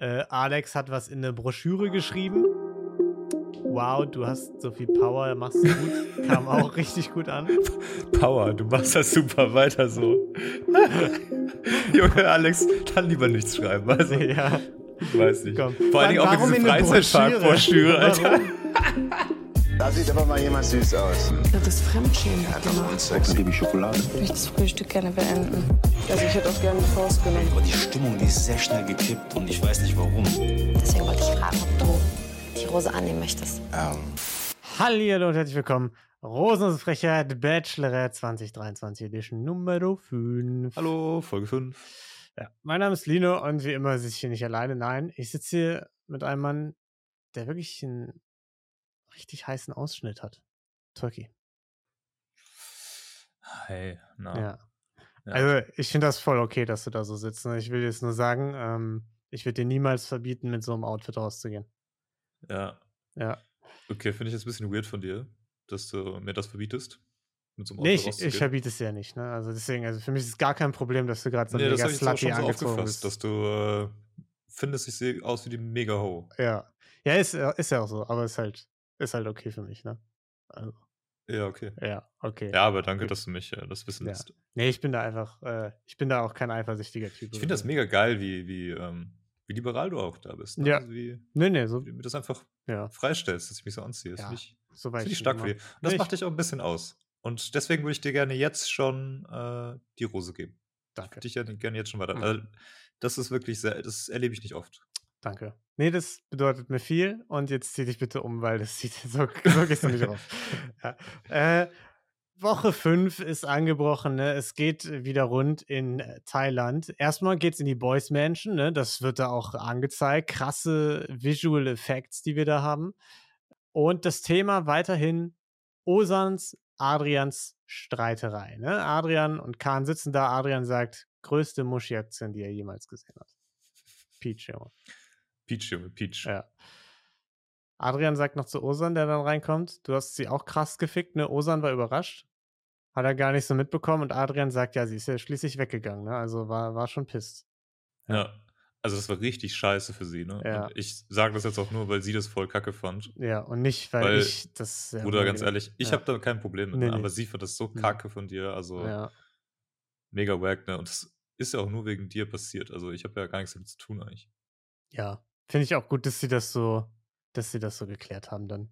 Äh, Alex hat was in eine Broschüre geschrieben. Wow, du hast so viel Power, machst du gut. Kam auch richtig gut an. Power, du machst das super weiter so. Junge Alex, dann lieber nichts schreiben. Also, ja. ich weiß nicht. Komm. Vor Dingen auch mit eine Freizeitpark-Broschüre, Alter. Warum? Da sieht aber mal jemand süß aus. Das ist Fremdschämen. Sex. Liebe Schokolade. Ich möchte das Frühstück gerne beenden. Also ich hätte auch gerne die Faust genommen. Aber die Stimmung, die ist sehr schnell gekippt und ich weiß nicht warum. Deswegen wollte ich fragen, ob du die Rose annehmen möchtest. Ähm, Hallo und herzlich willkommen. Rosenfrechheit Bachelorette 2023 Edition Nummer 5. Hallo, Folge 5. Ja, mein Name ist Lino und wie immer sitze ich hier nicht alleine. Nein, ich sitze hier mit einem Mann, der wirklich einen richtig heißen Ausschnitt hat. Turkey. Hey, na. Ja. Ja. Also, ich finde das voll okay, dass du da so sitzt. ne? Ich will jetzt nur sagen, ähm, ich würde dir niemals verbieten, mit so einem Outfit rauszugehen. ja. Ja. Okay, finde ich jetzt ein bisschen weird von dir, dass du mir das verbietest. Mit so einem Nee, Auto ich, ich verbiete es ja nicht, ne? Also deswegen, also für mich ist es gar kein Problem, dass du gerade so Nee, mega schon so angezogen aufgefasst, bist. dass du äh, findest, ich sehe aus wie die Mega-Ho. Ja. Ja, ist, ja- ist ja auch so, aber ist halt, ist halt okay für mich, ne? Also, Ja, okay. ja, okay. Ja, aber danke, Gut. dass du mich äh, das wissen Ja. lässt. Nee, ich bin da einfach, äh, ich bin da auch kein eifersüchtiger Typ. Ich finde das mega geil, wie, wie, ähm, wie liberal du auch da bist. Ne? Ja. Also wie, Nee, nee, so, wie du mir das einfach ja, freistellst, dass ich mich so anziehe. Das Ja, finde ich, so weit. find ich schon stark für dich. Und das Nee, macht dich auch ein bisschen aus. Und deswegen würde ich dir gerne jetzt schon äh, die Rose geben. Danke, Würde ich ja gerne jetzt schon weiter. Mhm. Also, das ist wirklich sehr, das erlebe ich nicht oft. Danke. Nee, das bedeutet mir viel und jetzt zieh dich bitte um, weil das sieht so, so gehst du nicht auf. Ja. Äh, Woche 5 ist angebrochen, ne? Es geht wieder rund in äh, Thailand. Erstmal geht's in die Boys Mansion, ne? Das wird da auch angezeigt. Krasse Visual Effects, die wir da haben. Und das Thema weiterhin Osans, Adrians Streiterei. Ne? Adrian und Kahn sitzen da. Adrian sagt, größte Muschi-Aktion, die er jemals gesehen hat. Peach, Junge. Peach, Junge, Peach. Ja. Adrian sagt noch zu Osan, der dann reinkommt, du hast sie auch krass gefickt, ne? Osan war überrascht. Hat er gar nicht so mitbekommen und Adrian sagt, ja, sie ist ja schließlich weggegangen, ne? Also war, war schon pisst. Ja. Also das war richtig scheiße für sie, ne? Ja. Und ich sage das jetzt auch nur, weil sie das voll kacke fand. Ja, und nicht, weil, Weil, ich das. Bruder, ganz ehrlich, ich ja. habe da kein Problem mit, Nee, ne? nee. aber sie fand das so Nee. kacke von dir, also Ja, mega wack, ne? Und das ist ja auch nur wegen dir passiert. Also ich habe ja gar nichts damit zu tun eigentlich. ja. Finde ich auch gut, dass sie das so, dass sie das so geklärt haben dann.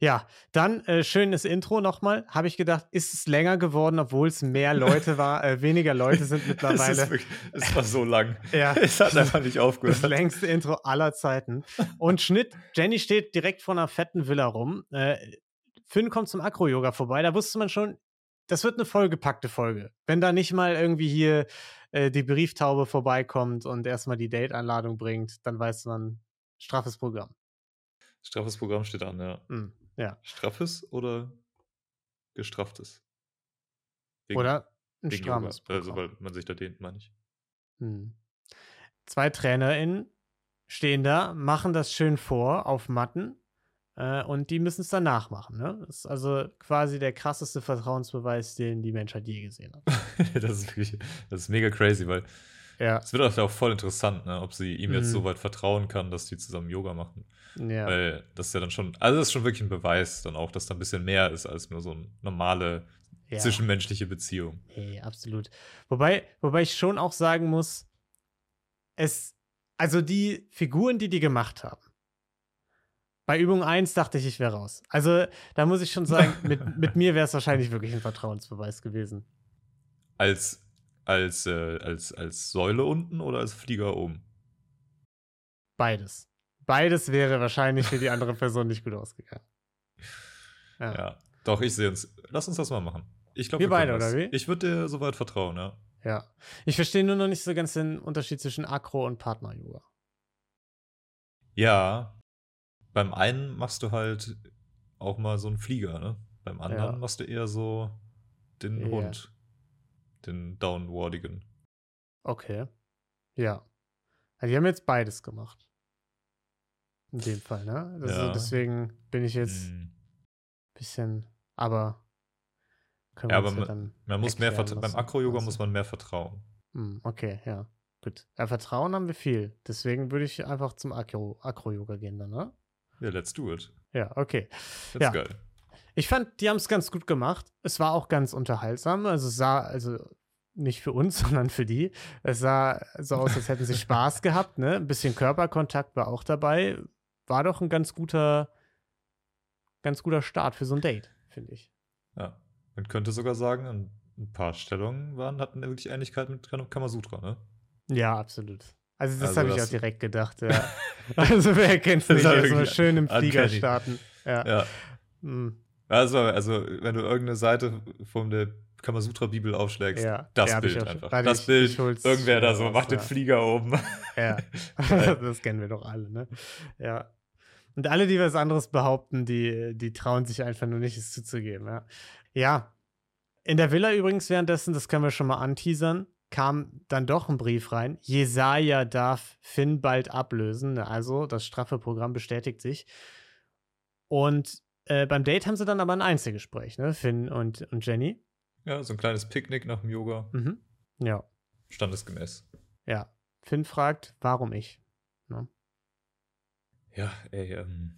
Ja, dann äh, schönes Intro nochmal. Habe ich gedacht, ist es länger geworden, obwohl es mehr Leute war, äh, weniger Leute sind Es, mittlerweile. ist wirklich, es war so lang. Ja. Es hat einfach nicht Das aufgehört. längste Intro aller Zeiten. Und Schnitt, Jenny steht direkt vor einer fetten Villa rum. Äh, Finn kommt zum Akro-Yoga vorbei. Da wusste man schon, das wird eine vollgepackte Folge. Wenn da nicht mal irgendwie hier äh, die Brieftaube vorbeikommt und erstmal die Date-Einladung bringt, dann weiß man, straffes Programm. Straffes Programm steht an, ja. Hm, ja. Straffes oder gestrafftes? Wegen- Oder ein strammes Yoga. Also, weil man sich da dehnt, meine ich. Hm. Zwei TrainerInnen stehen da, machen das schön vor auf Matten äh, und die müssen es dann nachmachen. Ne? Das ist also quasi der krasseste Vertrauensbeweis, den die Menschheit je gesehen hat. das ist wirklich, das ist mega crazy, weil Ja, es wird auch voll interessant, ne, ob sie ihm jetzt Mhm. so weit vertrauen kann, dass die zusammen Yoga machen. ja, Weil das ist ja dann schon, also das ist schon wirklich ein Beweis dann auch, dass da ein bisschen mehr ist als nur so eine normale ja. zwischenmenschliche Beziehung. Nee, absolut. Wobei, wobei ich schon auch sagen muss, es, also die Figuren, die die gemacht haben. Bei Übung 1 dachte ich, ich wäre raus. Also, da muss ich schon sagen, mit, mit mir wäre es wahrscheinlich wirklich ein Vertrauensbeweis gewesen. Als, als, äh, als, als Säule unten oder als Flieger oben? Beides. Beides wäre wahrscheinlich für die andere Person nicht gut ausgegangen. Ja. Ja. Doch, ich sehe uns. Lass uns das mal machen. Ich glaube, Wir beide, können das. oder wie? Ich würde dir soweit vertrauen, ja. ja. Ich verstehe nur noch nicht so ganz den Unterschied zwischen Akro und Partner-Yoga. Ja. Beim einen machst du halt auch mal so einen Flieger, ne? Beim anderen Ja. machst du eher so den Ja. Hund. Den Downwardigen. Okay. Ja. Also die haben jetzt beides gemacht. In dem Fall, ne? Also Ja. deswegen bin ich jetzt ein Hm. bisschen, aber können Ja, wir aber ja man, dann man muss mehr vertra- beim lassen. Akro-Yoga Also, muss man mehr vertrauen. hm, okay, ja. gut. Ja, Vertrauen haben wir viel. Deswegen würde ich einfach zum Akro- Akro-Yoga gehen dann, ne? Ja, let's do it. Ja, okay. Das Ja. geil. Ich fand, die haben es ganz gut gemacht. Es war auch ganz unterhaltsam. Also es sah, also nicht für uns, sondern für die. Es sah so aus, als hätten sie Spaß gehabt, ne? Ein bisschen Körperkontakt war auch dabei. War doch ein ganz guter, ganz guter Start für so ein Date, finde ich. Ja. Man könnte sogar sagen, ein ein paar Stellungen waren, hatten wirklich Ähnlichkeit mit Kam- Kamasutra, ne? Ja, absolut. Also das Also habe ich auch direkt gedacht, ja. also wer kennt's Das nicht, mal wirklich schön im Flieger starten. Ja. Ja. Mm, Also, also, wenn du irgendeine Seite von der Kamasutra-Bibel aufschlägst, Ja, das ja, Bild einfach. Warte, das ich- Bild, ich irgendwer da so, macht den. Flieger oben. Ja, das kennen wir doch alle, ne? Ja. Und alle, die was anderes behaupten, die, die trauen sich einfach nur nicht, es zuzugeben, ja. Ja. In der Villa übrigens währenddessen, das können wir schon mal anteasern, kam dann doch ein Brief rein. Jesaja darf Finn bald ablösen. Also, das straffe Programm bestätigt sich. Und äh, beim Date haben sie dann aber ein Einzelgespräch, ne? Finn und, und Jenny. Ja, so ein kleines Picknick nach dem Yoga. Mhm. Ja. Standesgemäß. Ja. Finn fragt, warum ich? Ja, ey, ähm,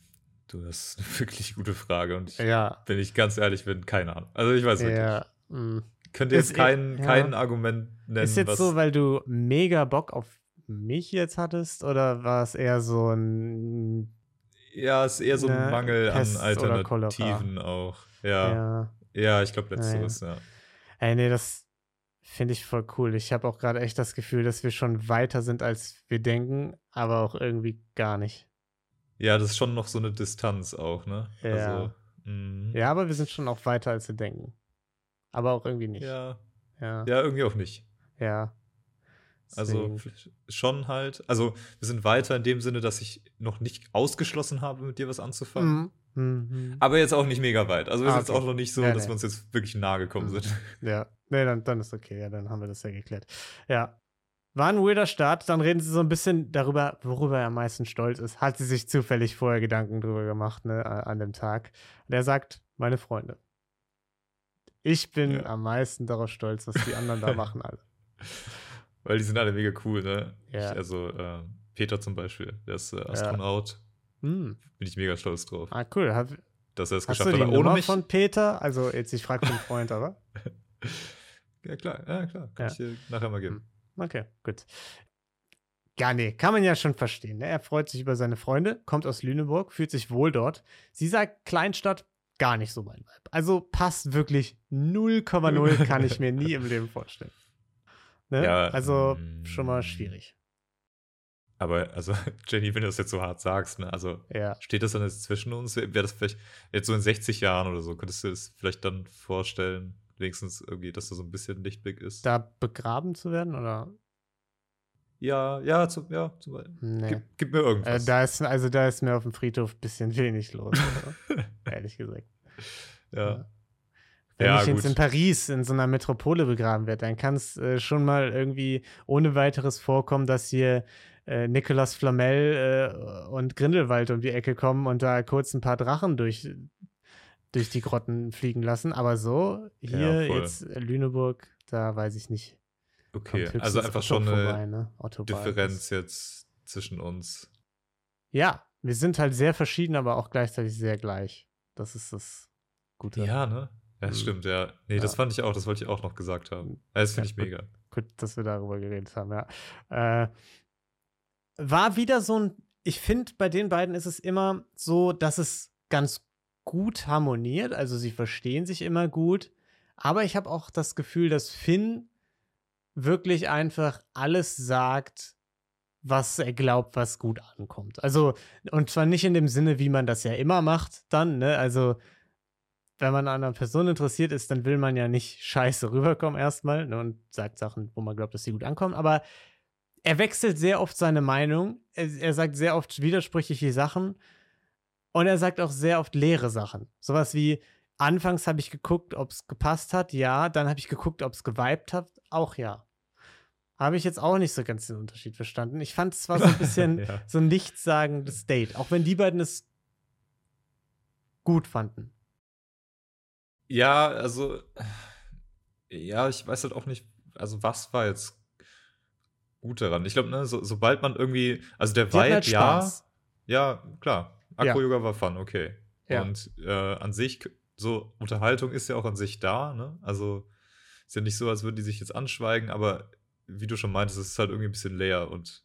du, das ist eine wirklich gute Frage und ich, Ja. wenn ich ganz ehrlich bin, keine Ahnung. Also ich weiß wirklich. Ja. mm. Könnte jetzt kein, ja. kein Argument nennen, Ist jetzt so, weil du mega Bock auf mich jetzt hattest oder war es eher so ein ja, ist eher so ein Ne, Mangel Pest an. Alternativen auch. Ja, ja, ja. ich glaube letzteres, ja. Ey, nee, das finde ich voll cool. Ich habe auch gerade echt das Gefühl, dass wir schon weiter sind, als wir denken, aber auch irgendwie gar nicht. Ja, das ist schon noch so eine Distanz auch, ne? Ja. Also, mh. Ja, aber wir sind schon auch weiter, als wir denken. Aber auch irgendwie nicht. ja. Ja. Ja, irgendwie auch nicht. ja. Also Deswegen. schon halt. Also wir sind weiter in dem Sinne, dass ich noch nicht ausgeschlossen habe, mit dir was anzufangen. Mhm. Mhm. Aber jetzt auch nicht mega weit. Also wir Ah, sind jetzt okay. auch noch nicht so, Ja, dass nee. wir uns jetzt wirklich nahe gekommen Mhm. sind. Ja, nee, dann, dann ist okay. Ja, dann haben wir das ja geklärt. Ja. War ein weirder Start. Dann reden sie so ein bisschen darüber, worüber er am meisten stolz ist. Hat sie sich zufällig vorher Gedanken drüber gemacht, ne, an dem Tag. Und er sagt, meine Freunde. Ich bin Ja. am meisten darauf stolz, was die anderen da machen alle. Weil die sind alle mega cool, ne? Ja. Ich, also äh, Peter zum Beispiel, der ist äh, Astronaut. Hm. Bin ich mega stolz drauf, Ah, cool. Hab, dass er es geschafft hat. Ohne Nummer mich. von Peter? Also jetzt, ich frage vom Freund, aber. Ja, klar, ja, klar. Kann Ja. ich dir nachher mal geben. Okay, gut. Ja, nee, kann man ja schon verstehen. Ne? Er freut sich über seine Freunde, kommt aus Lüneburg, fühlt sich wohl dort. Sie sagt, Kleinstadt, gar nicht so mein Vibe. Also passt wirklich 0,0, kann ich mir nie im Leben vorstellen. Ne? Ja, also mm. schon mal schwierig. Aber, also, Jenny, wenn du das jetzt so hart sagst, ne? Also, Ja. steht das dann jetzt zwischen uns? Wäre das vielleicht jetzt so in 60 Jahren oder so? Könntest du das vielleicht dann vorstellen, wenigstens irgendwie, dass da so ein bisschen Lichtblick ist? Da begraben zu werden oder? Ja, ja, zum, ja, zum Beispiel. Nee. Gib, gib mir Äh, irgendwas. da ist, also da ist mir auf dem Friedhof ein bisschen wenig los, oder? ehrlich gesagt. ja. Wenn Ja, ich jetzt in Paris in so einer Metropole begraben werde, dann kann es äh, schon mal irgendwie ohne weiteres vorkommen, dass hier äh, Nicolas Flamel äh, und Grindelwald um die Ecke kommen und da kurz ein paar Drachen durch, durch die Grotten fliegen lassen. Aber so, hier Ja, jetzt Lüneburg, da weiß ich nicht. Okay, also einfach Otto schon eine vorbei, ne? Differenz jetzt zwischen uns. Ja, wir sind halt sehr verschieden, aber auch gleichzeitig sehr gleich. Das ist das Gute. Ja, ne? Ja, das Mhm. stimmt, ja. Nee, Ja. das fand ich auch, das wollte ich auch noch gesagt haben. Ja, Das finde Ja, ich gut. mega. Gut, dass wir darüber geredet haben, ja. Äh, war wieder so ein, ich finde, bei den beiden ist es immer so, dass es ganz gut harmoniert, also sie verstehen sich immer gut, aber ich habe auch das Gefühl, dass Finn wirklich einfach alles sagt, was er glaubt, was gut ankommt. Also, und zwar nicht in dem Sinne, wie man das ja immer macht, dann, ne? Also, wenn man an einer Person interessiert ist, dann will man ja nicht scheiße rüberkommen erstmal ne, und sagt Sachen, wo man glaubt, dass sie gut ankommen. Aber er wechselt sehr oft seine Meinung. Er, er sagt sehr oft widersprüchliche Sachen. Und er sagt auch sehr oft leere Sachen. Sowas wie, anfangs habe ich geguckt, ob es gepasst hat, ja. Dann habe ich geguckt, ob es geweibt hat, auch ja. Habe ich jetzt auch nicht so ganz den Unterschied verstanden. Ich fand es war so ein bisschen Ja. so ein nichtssagendes Date. Auch wenn die beiden es gut fanden. Ja, also, ja, ich weiß halt auch nicht, also was war jetzt gut daran. Ich glaube, ne, so, sobald man irgendwie, also der Die Vibe, halt ja, ja, klar. Ja. Acro-Yoga war fun, okay. Ja. Und äh, an sich, so Unterhaltung ist ja auch an sich da, ne? Also ist ja nicht so, als würden die sich jetzt anschweigen, aber wie du schon meintest, es ist halt irgendwie ein bisschen leer und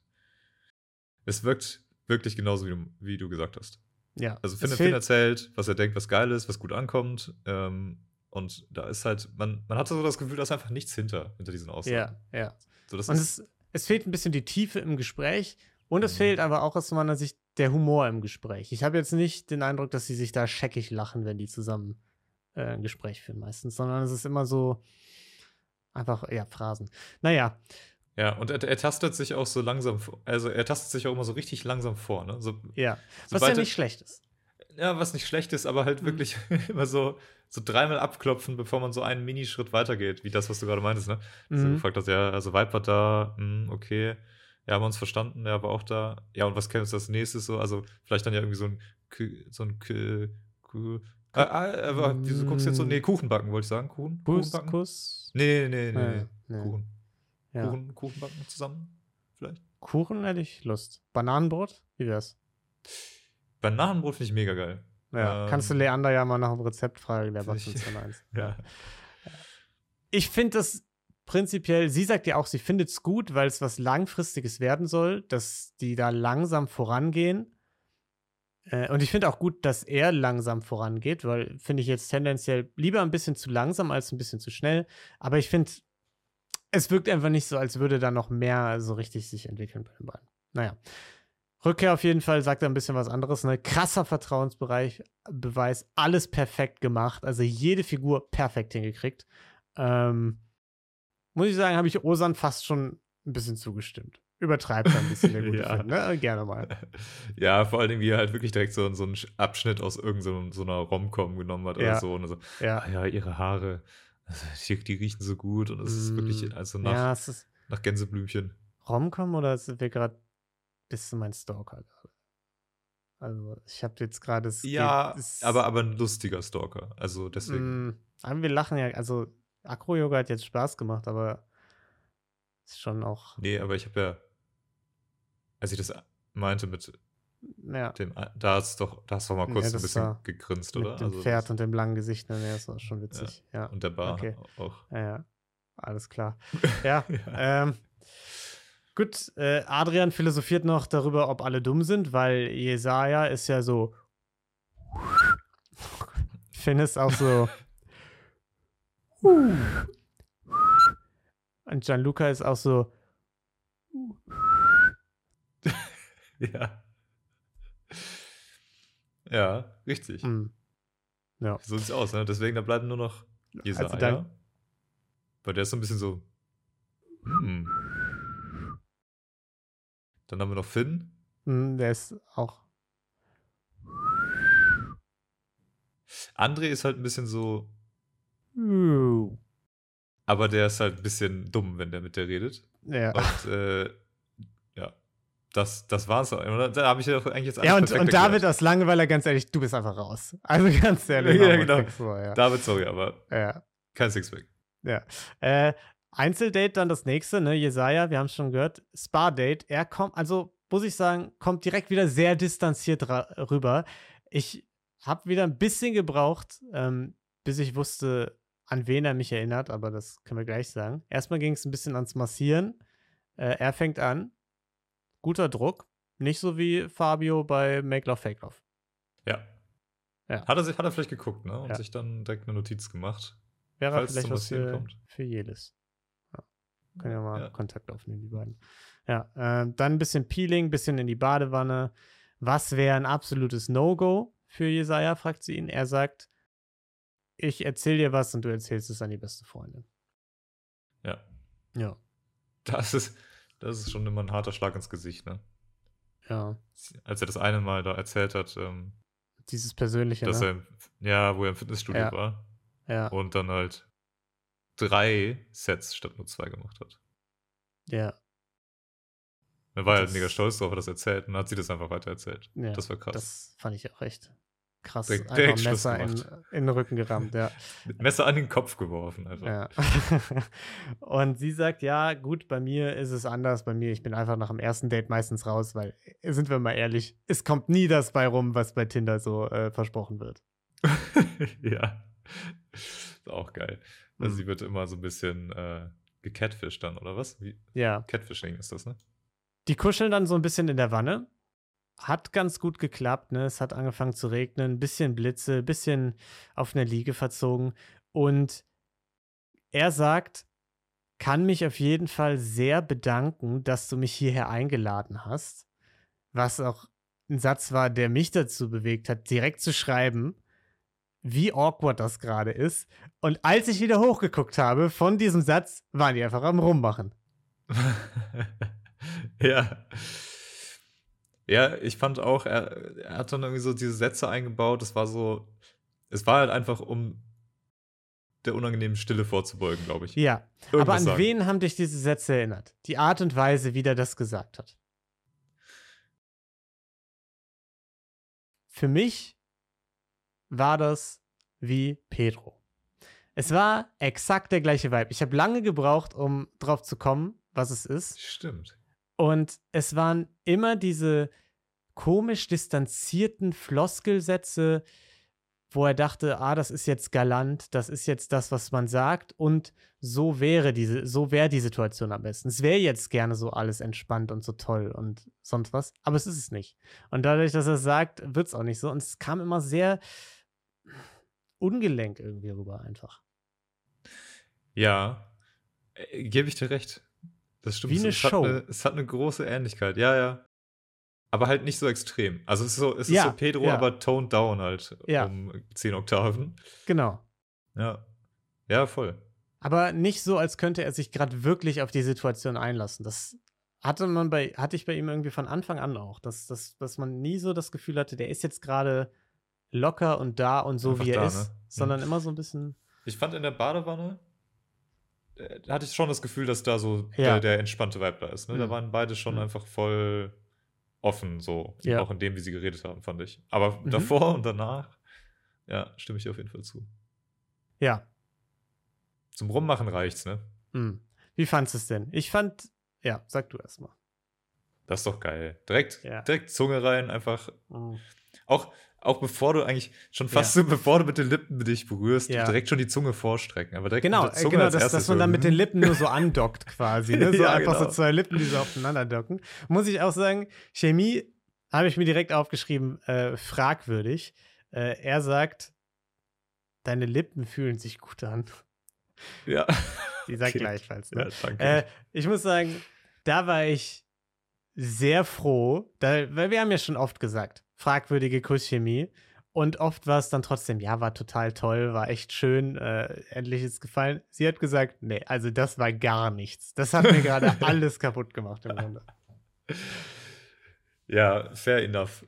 es wirkt wirklich genauso, wie du, wie du gesagt hast. Ja. Also Finn, Finn erzählt, was er denkt, was geil ist, was gut ankommt. Ähm, und da ist halt, man, man hat so das Gefühl, da ist einfach nichts hinter, hinter diesen Aussagen. Ja, ja. So, Und ist, es, es fehlt ein bisschen die Tiefe im Gespräch und es Mhm. fehlt aber auch aus meiner Sicht der Humor im Gespräch. Ich habe jetzt nicht den Eindruck, dass sie sich da scheckig lachen, wenn die zusammen äh, ein Gespräch führen meistens, sondern es ist immer so einfach, ja, Phrasen. Naja, ja, und er, er tastet sich auch so langsam, vor- also er tastet sich auch immer so richtig langsam vor, ne? So, ja. Was ja nicht schlecht ist. Ja, was nicht schlecht ist, aber halt Mhm. wirklich immer so, so dreimal abklopfen, bevor man so einen Minischritt weitergeht, wie das, was du gerade meintest, ne? Dass du Mhm. gefragt hast, ja, also Vibe war da, hm, okay. Ja, haben wir uns verstanden, er war auch da. Ja, und was käme uns als nächstes so? Also, vielleicht dann ja irgendwie so ein, Kü- so ein, Ah, ah, aber wieso guckst du jetzt so? Nee, Kuchen backen, wollte ich sagen. Kuchen? Kuchen Kuss, backen? Kuss. Nee, nee, nee, nee. Äh, nee. nee. Kuchen. Ja. Kuchen, Kuchen backen zusammen? Vielleicht? Kuchen hätte ich Lust. Bananenbrot? Wie wär's? Bananenbrot finde ich mega geil. Ja, kannst du Ähm, Leander ja mal nach dem Rezept fragen, der ich- uns dann eins. Ja. Ich finde das prinzipiell, sie sagt ja auch, sie findet es gut, weil es was Langfristiges werden soll, dass die da langsam vorangehen. Äh, und ich finde auch gut, dass er langsam vorangeht, weil finde ich jetzt tendenziell lieber ein bisschen zu langsam als ein bisschen zu schnell. Aber ich finde, es wirkt einfach nicht so, als würde da noch mehr so richtig sich entwickeln bei den beiden. Naja. Rückkehr auf jeden Fall sagt er ein bisschen was anderes. Ne? Krasser Vertrauensbereich, Beweis, alles perfekt gemacht. Also jede Figur perfekt hingekriegt. Ähm, muss ich sagen, habe ich Osan fast schon ein bisschen zugestimmt. Übertreibt er ein bisschen der gute Ja. Film, ne? Gerne mal. Ja, vor allen Dingen, wie er halt wirklich direkt so, so einen Abschnitt aus irgendeiner so einer Rom-Com genommen hat Ja. oder so. Und so, Ja. ah ja, ihre Haare, also, die, die riechen so gut und es ist Mm, wirklich also nach, ja, ist nach Gänseblümchen. Romcom oder sind wir gerade. Bist du mein Stalker gerade? Also, ich habe jetzt gerade. es Ja, geht- aber, aber ein lustiger Stalker. Also deswegen. Mm, aber wir lachen ja. Also, Acro-Yoga hat jetzt Spaß gemacht, aber ist schon auch. Nee, aber ich habe ja, als ich das meinte mit Ja, dem, da hast doch, da hast du doch mal Ja, kurz ein das bisschen gegrinst, mit oder? dem Also Pferd und dem langen Gesicht. Ne, das war schon witzig. Ja. und der Bar Okay. auch. Ja, ja. Alles klar. Ja, Ja. ähm, gut. Äh, Adrian philosophiert noch darüber, ob alle dumm sind, weil Jesaja ist ja so. Finn ist auch so. Und Gianluca ist auch so. Ja. Ja, richtig. mm. Ja. So sieht's aus, ne? Deswegen, da bleiben nur noch Jesaja. Also dann- weil der ist so ein bisschen so. Hm. Dann haben wir noch Finn. Mm, Der ist auch. André ist halt ein bisschen so. Aber der ist halt ein bisschen dumm, wenn der mit der redet. Ja. Und äh, das, das war's. Oder? Da habe ich ja eigentlich jetzt alles Ja, und, und David erklärt. aus Langeweile, ganz ehrlich, du bist einfach raus. Also ganz ehrlich. Ja, genau. du, ja. David, sorry, aber ja. kein Sixpack. Ja. Äh, Einzeldate dann das nächste, ne? Jesaja, wir haben es schon gehört. Spa-Date. Er kommt, also muss ich sagen, kommt direkt wieder sehr distanziert rüber. Ich habe wieder ein bisschen gebraucht, ähm, bis ich wusste, an wen er mich erinnert, aber das können wir gleich sagen. Erstmal ging es ein bisschen ans Massieren. Äh, er fängt an. Guter Druck. Nicht so wie Fabio bei Make Love Fake Love. Ja. Ja. Hat, er, sich- hat er vielleicht geguckt, ne? Und Ja. sich dann direkt eine Notiz gemacht. Wäre Falls vielleicht was für, kommt. für Jelis. Ja. Können ja mal Ja. Kontakt aufnehmen, die beiden. Ja, ähm, dann ein bisschen Peeling, bisschen in die Badewanne. Was wäre ein absolutes No-Go für Jesaja, fragt sie ihn. Er sagt, ich erzähl dir was und du erzählst es an die beste Freundin. Ja. Ja, Das ist, das ist schon immer ein harter Schlag ins Gesicht, ne? ja. Als er das eine Mal da erzählt hat, ähm, Dieses Persönliche, dass ne? er, ja, wo er im Fitnessstudio Ja. war ja, und dann halt drei Sets statt nur zwei gemacht hat. ja, Er war halt Das- mega stolz drauf, hat das erzählt und hat sie das einfach weiter erzählt. ja. Das war krass. Das fand ich auch echt krass Direkt- einfach direkt Messer in, in den Rücken gerammt, ja. Messer an den Kopf geworfen. Einfach. ja. Und sie sagt, ja, gut, bei mir ist es anders. Bei mir, ich bin einfach nach dem ersten Date meistens raus, weil, sind wir mal ehrlich, es kommt nie das bei rum, was bei Tinder so äh, versprochen wird. ja. Ist auch geil. Also Mhm. sie wird immer so ein bisschen äh, gecatfished dann, oder was? Wie? Ja. Catfishing ist das, ne? Die kuscheln dann so ein bisschen in der Wanne. Hat ganz gut geklappt, ne? Es hat angefangen zu regnen, ein bisschen Blitze, ein bisschen auf eine Liege verzogen. Und er sagt, kann mich auf jeden Fall sehr bedanken, dass du mich hierher eingeladen hast. Was auch ein Satz war, der mich dazu bewegt hat, direkt zu schreiben, wie awkward das gerade ist. Und als ich wieder hochgeguckt habe von diesem Satz, waren die einfach am Rummachen. ja. Ja, ich fand auch, er, er hat dann irgendwie so diese Sätze eingebaut. Das war so, es war halt einfach, um der unangenehmen Stille vorzubeugen, glaube ich. Ja, Irgendwas aber an sagen. wen haben dich diese Sätze erinnert? Die Art und Weise, wie der das gesagt hat. Für mich war das wie Pedro. Es war exakt der gleiche Vibe. Ich habe lange gebraucht, um drauf zu kommen, was es ist. Stimmt. Und es waren immer diese komisch distanzierten Floskelsätze, wo er dachte, ah, das ist jetzt galant, das ist jetzt das, was man sagt und so wäre diese, so wäre die Situation am besten. Es wäre jetzt gerne so alles entspannt und so toll und sonst was, aber es ist es nicht. Und dadurch, dass er es sagt, wird es auch nicht so. Und es kam immer sehr ungelenk irgendwie rüber einfach. Ja, äh, gebe ich dir recht. Das stimmt. Wie eine es, Show. Hat eine, es hat eine große Ähnlichkeit. Ja, ja. Aber halt nicht so extrem. Also es ist so, es Ja, ist so Pedro, ja. aber toned down halt Ja. um 10 Oktaven. Genau. Ja. Ja, voll. Aber nicht so, als könnte er sich gerade wirklich auf die Situation einlassen. Das hatte man bei, hatte ich bei ihm irgendwie von Anfang an auch, dass, dass, dass man nie so das Gefühl hatte, der ist jetzt gerade locker und da und so Einfach wie er da, ist, ne? sondern immer so ein bisschen. Ich fand in der Badewanne, hatte ich schon das Gefühl, dass da so Ja. der, der entspannte Vibe da ist. Ne? Da Mhm. waren beide schon Mhm. einfach voll offen, so. Ja. Auch in dem, wie sie geredet haben, fand ich. Aber Mhm. davor und danach, ja, stimme ich dir auf jeden Fall zu. Ja. Zum Rummachen reicht's, ne? Hm. Wie fandest du es denn? Ich fand, ja, sag du erst mal. Das ist doch geil. Direkt, Ja. direkt Zunge rein, einfach. Hm. Auch, auch bevor du eigentlich, schon fast so, bevor du mit den Lippen dich berührst, Ja. direkt schon die Zunge vorstrecken. Aber direkt Genau, mit der äh, Zunge genau als dass, man so, dann mit den. Lippen nur so andockt quasi. Ne? So Ja, einfach so genau. zwei Lippen, die so aufeinander docken. Muss ich auch sagen, Chemie habe ich mir direkt aufgeschrieben, äh, fragwürdig. Äh, er sagt, deine Lippen fühlen sich gut an. Ja. Die sagt Okay. gleichfalls. Ja, Ne? danke. Äh, ich muss sagen, da war ich sehr froh, da, weil wir haben ja schon oft gesagt, fragwürdige Kusschemie. Und oft war es dann trotzdem, ja, war total toll, war echt schön, äh, endlich ist gefallen. Sie hat gesagt, nee, also das war gar nichts. Das hat mir gerade alles kaputt gemacht im Grunde. Ja, fair enough.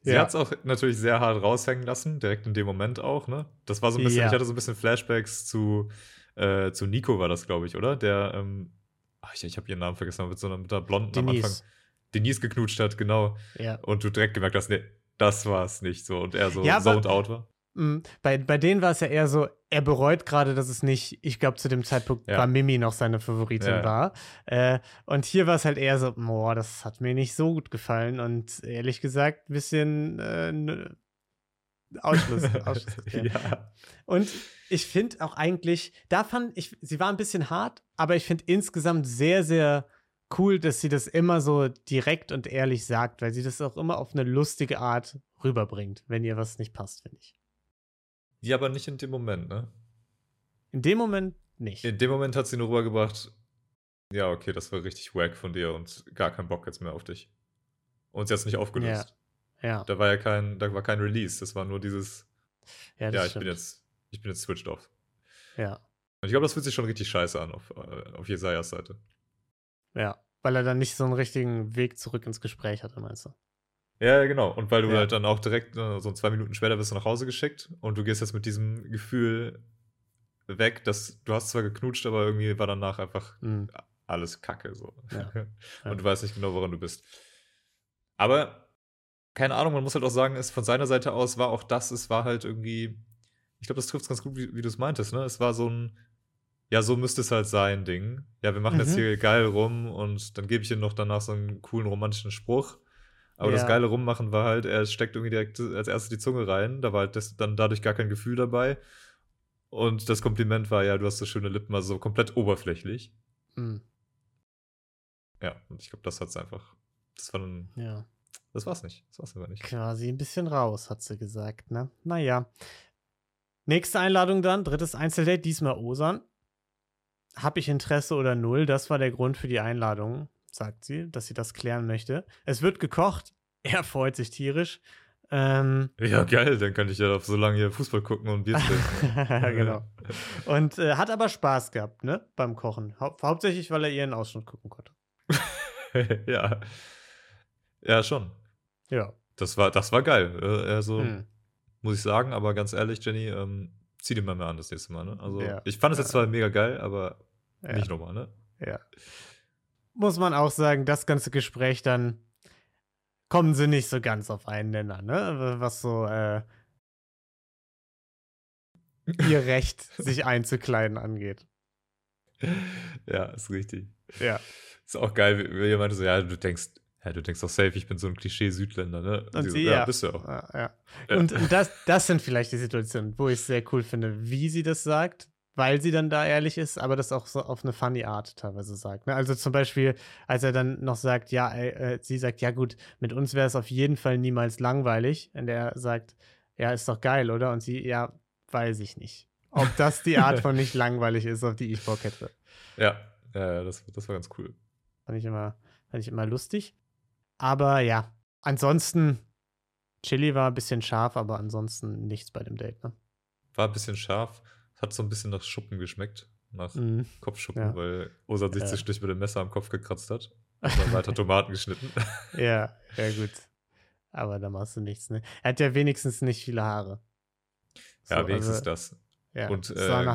Sie Ja. hat es auch natürlich sehr hart raushängen lassen, direkt in dem Moment auch, ne? Das war so ein bisschen, Ja. ich hatte so ein bisschen Flashbacks zu, äh, zu Nico, war das, glaube ich, oder? Der, ähm, ach, ich, ich habe ihren Namen vergessen, aber mit so einer, mit einer Blonden am Denise. Anfang. Denise geknutscht hat, genau. Ja. Und du direkt gemerkt hast, nee, das war es nicht so. Und er so Ja, zoned out war. Mm, Bei, bei denen war es ja eher so, er bereut gerade, dass es nicht, ich glaube, zu dem Zeitpunkt Ja. war Mimi noch seine Favoritin ja. war. Äh, und hier war es halt eher so, boah, das hat mir nicht so gut gefallen. Und ehrlich gesagt, ein bisschen äh, Ausschluss. Ausschlusskriterium. ja. Und ich finde auch eigentlich, da fand ich, sie war ein bisschen hart, aber ich finde insgesamt sehr, sehr cool, dass sie das immer so direkt und ehrlich sagt, weil sie das auch immer auf eine lustige Art rüberbringt, wenn ihr was nicht passt, finde ich. ja, aber nicht in dem Moment, ne? In dem Moment nicht. In dem Moment hat sie nur rübergebracht, ja, okay, das war richtig wack von dir und gar kein Bock jetzt mehr auf dich. Und sie hat es nicht aufgelöst. Ja, Da war ja kein, da war kein Release, das war nur dieses, ja, ja, ich stimmt. bin jetzt, ich bin jetzt switched off. Ja, Und ich glaube, das fühlt sich schon richtig scheiße an auf, äh, auf Jesajas Seite. ja. Weil er dann nicht so einen richtigen Weg zurück ins Gespräch hatte, meinst du? Ja, ja, genau. Und weil du Ja. halt dann auch direkt äh, so zwei Minuten später bist du nach Hause geschickt und du gehst jetzt mit diesem Gefühl weg, dass du hast zwar geknutscht, aber irgendwie war danach einfach Hm. alles Kacke so. Ja. Und du weißt nicht genau, woran du bist. Aber keine Ahnung, man muss halt auch sagen, es von seiner Seite aus war auch das, es war halt irgendwie, ich glaube, das trifft es ganz gut, wie, wie du es meintest, ne? Es war so ein, ja, so müsste es halt sein, Ding. Ja, wir machen jetzt Mhm. hier geil rum und dann gebe ich ihm noch danach so einen coolen romantischen Spruch. Aber das Ja. geile Rummachen war halt, er steckt irgendwie direkt als erstes die Zunge rein, da war halt das, dann dadurch gar kein Gefühl dabei. Und das Kompliment war, ja, du hast so schöne Lippen, also so komplett oberflächlich. Hm, Ja, und ich glaube, das hat's einfach. Das war dann, ja. Das war's nicht. Das war's aber nicht. Quasi ein bisschen raus, hat sie gesagt, ne? Naja. Nächste Einladung dann, drittes Einzeldate, diesmal Osan. Hab ich Interesse oder null? Das war der Grund für die Einladung, sagt sie, dass sie das klären möchte. Es wird gekocht. Er freut sich tierisch. Ähm, Ja, geil, dann kann ich ja so lange hier Fußball gucken und Bier trinken. genau. Und äh, hat aber Spaß gehabt, ne? Beim Kochen. Hau hauptsächlich, weil er ihren Ausschnitt gucken konnte. ja. Ja, schon. Ja. Das war, das war geil. Äh, Also, Hm. muss ich sagen, aber ganz ehrlich, Jenny, ähm, zieh den mal mehr an das nächste Mal, ne? Also, Ja. ich fand es jetzt zwar mega geil, aber nicht nochmal, ne? Ja. Muss man auch sagen, das ganze Gespräch dann kommen sie nicht so ganz auf einen Nenner, ne? Was so äh, ihr Recht, sich einzukleiden angeht. Ja, ist richtig. Ja. Ist auch geil, wie meinte so, ja, du denkst, ja, du denkst doch safe, ich bin so ein Klischee-Südländer, ne? Und so, sie, ja, ja. bist du auch. Ja, ja. Ja. Und, und das, das sind vielleicht die Situationen, wo ich es sehr cool finde, wie sie das sagt, weil sie dann da ehrlich ist, aber das auch so auf eine funny Art teilweise sagt. Ne? Also zum Beispiel, als er dann noch sagt, ja, äh, äh, sie sagt, ja gut, mit uns wäre es auf jeden Fall niemals langweilig. Und er sagt, ja, ist doch geil, oder? Und sie, ja, weiß ich nicht. Ob das die Art von nicht langweilig ist, auf die ich Bock hätte. Ja, ja, das, das war ganz cool. Fand ich immer, fand ich immer lustig. Aber ja, ansonsten, Chili war ein bisschen scharf, aber ansonsten nichts bei dem Date, ne? War ein bisschen scharf, hat so ein bisschen nach Schuppen geschmeckt, nach Mhm. Kopfschuppen, Ja. weil Osan sich Ja. zwischendurch mit dem Messer am Kopf gekratzt hat. Und dann weiter Tomaten geschnitten. Ja, ja, gut. Aber da machst du nichts, ne? Er hat ja wenigstens nicht viele Haare. ja, So, wenigstens also, das. Ja, Und äh, Grana,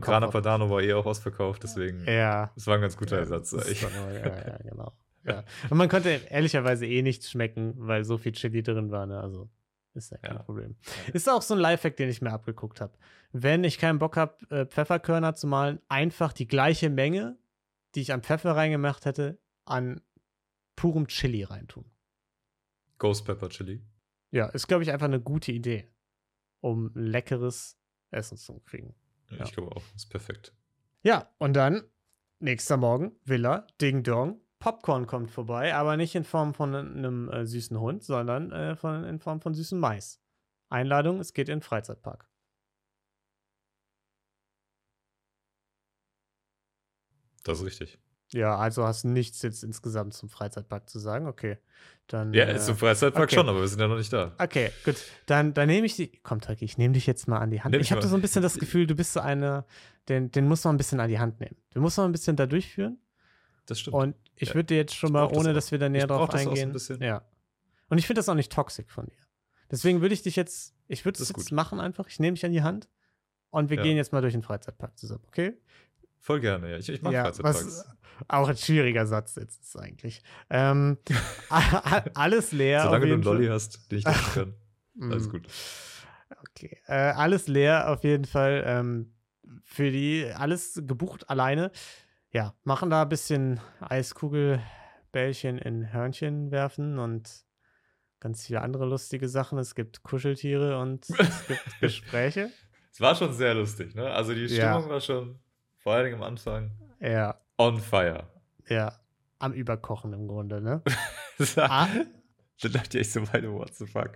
Grana. Padano war eh auch ausverkauft, deswegen. Ja. Das war ein ganz guter ja, Ersatz. aber- ja, ja, genau. Ja. Und man konnte ehrlicherweise eh nichts schmecken, weil so viel Chili drin war, ne? Also ist ja kein Ja. Problem. Ist auch so ein Lifehack, den ich mir abgeguckt habe. Wenn ich keinen Bock habe, äh, Pfefferkörner zu malen, einfach die gleiche Menge, die ich an Pfeffer reingemacht hätte, an purem Chili reintun. Ghost Pepper Chili. Ja, ist, glaube ich, einfach eine gute Idee, um leckeres Essen zu kriegen. Ja. Ich glaube auch, ist perfekt. Ja, und dann, nächster Morgen, Villa, Ding Dong, Popcorn kommt vorbei, aber nicht in Form von einem äh, süßen Hund, sondern äh, von, in Form von süßem Mais. Einladung, es geht in den Freizeitpark. Das ist richtig. Ja, also hast nichts jetzt insgesamt zum Freizeitpark zu sagen. Okay, dann. Ja, äh, zum Freizeitpark okay. schon, aber wir sind ja noch nicht da. Okay, gut. Dann, dann nehme ich die. Komm, Taki, ich nehme dich jetzt mal an die Hand. Nimm ich habe so ein bisschen das Gefühl, du bist so eine, den, den muss man ein bisschen an die Hand nehmen. Den muss man ein bisschen da durchführen. Das stimmt. Und ich Ja, würde dir jetzt schon mal, das ohne auch. dass wir da näher drauf das so eingehen. bisschen. Ja. Und ich finde das auch nicht toxisch von dir. Deswegen würde ich dich jetzt, ich würde Das es jetzt gut. machen einfach. Ich nehme dich an die Hand und wir Ja. gehen jetzt mal durch den Freizeitpark zusammen, okay? Voll gerne, ja. Ich, ich mag ja, Freizeitparks. auch ein schwieriger Satz jetzt ist eigentlich. Ähm, alles leer. Solange du einen Lolly Fall. hast, den ich nutzen kann. Alles Mm. gut. Okay. Äh, alles leer auf jeden Fall. Ähm, für die, alles gebucht alleine. Ja, machen da ein bisschen Eiskugelbällchen in Hörnchen werfen und ganz viele andere lustige Sachen. Es gibt Kuscheltiere und es gibt Gespräche. Es war schon sehr lustig, ne? Also die Ja. Stimmung war schon, vor allen Dingen am Anfang, Ja, on fire. ja. Am Überkochen im Grunde, ne? Ah. Da dachte ich so, meine, what the fuck.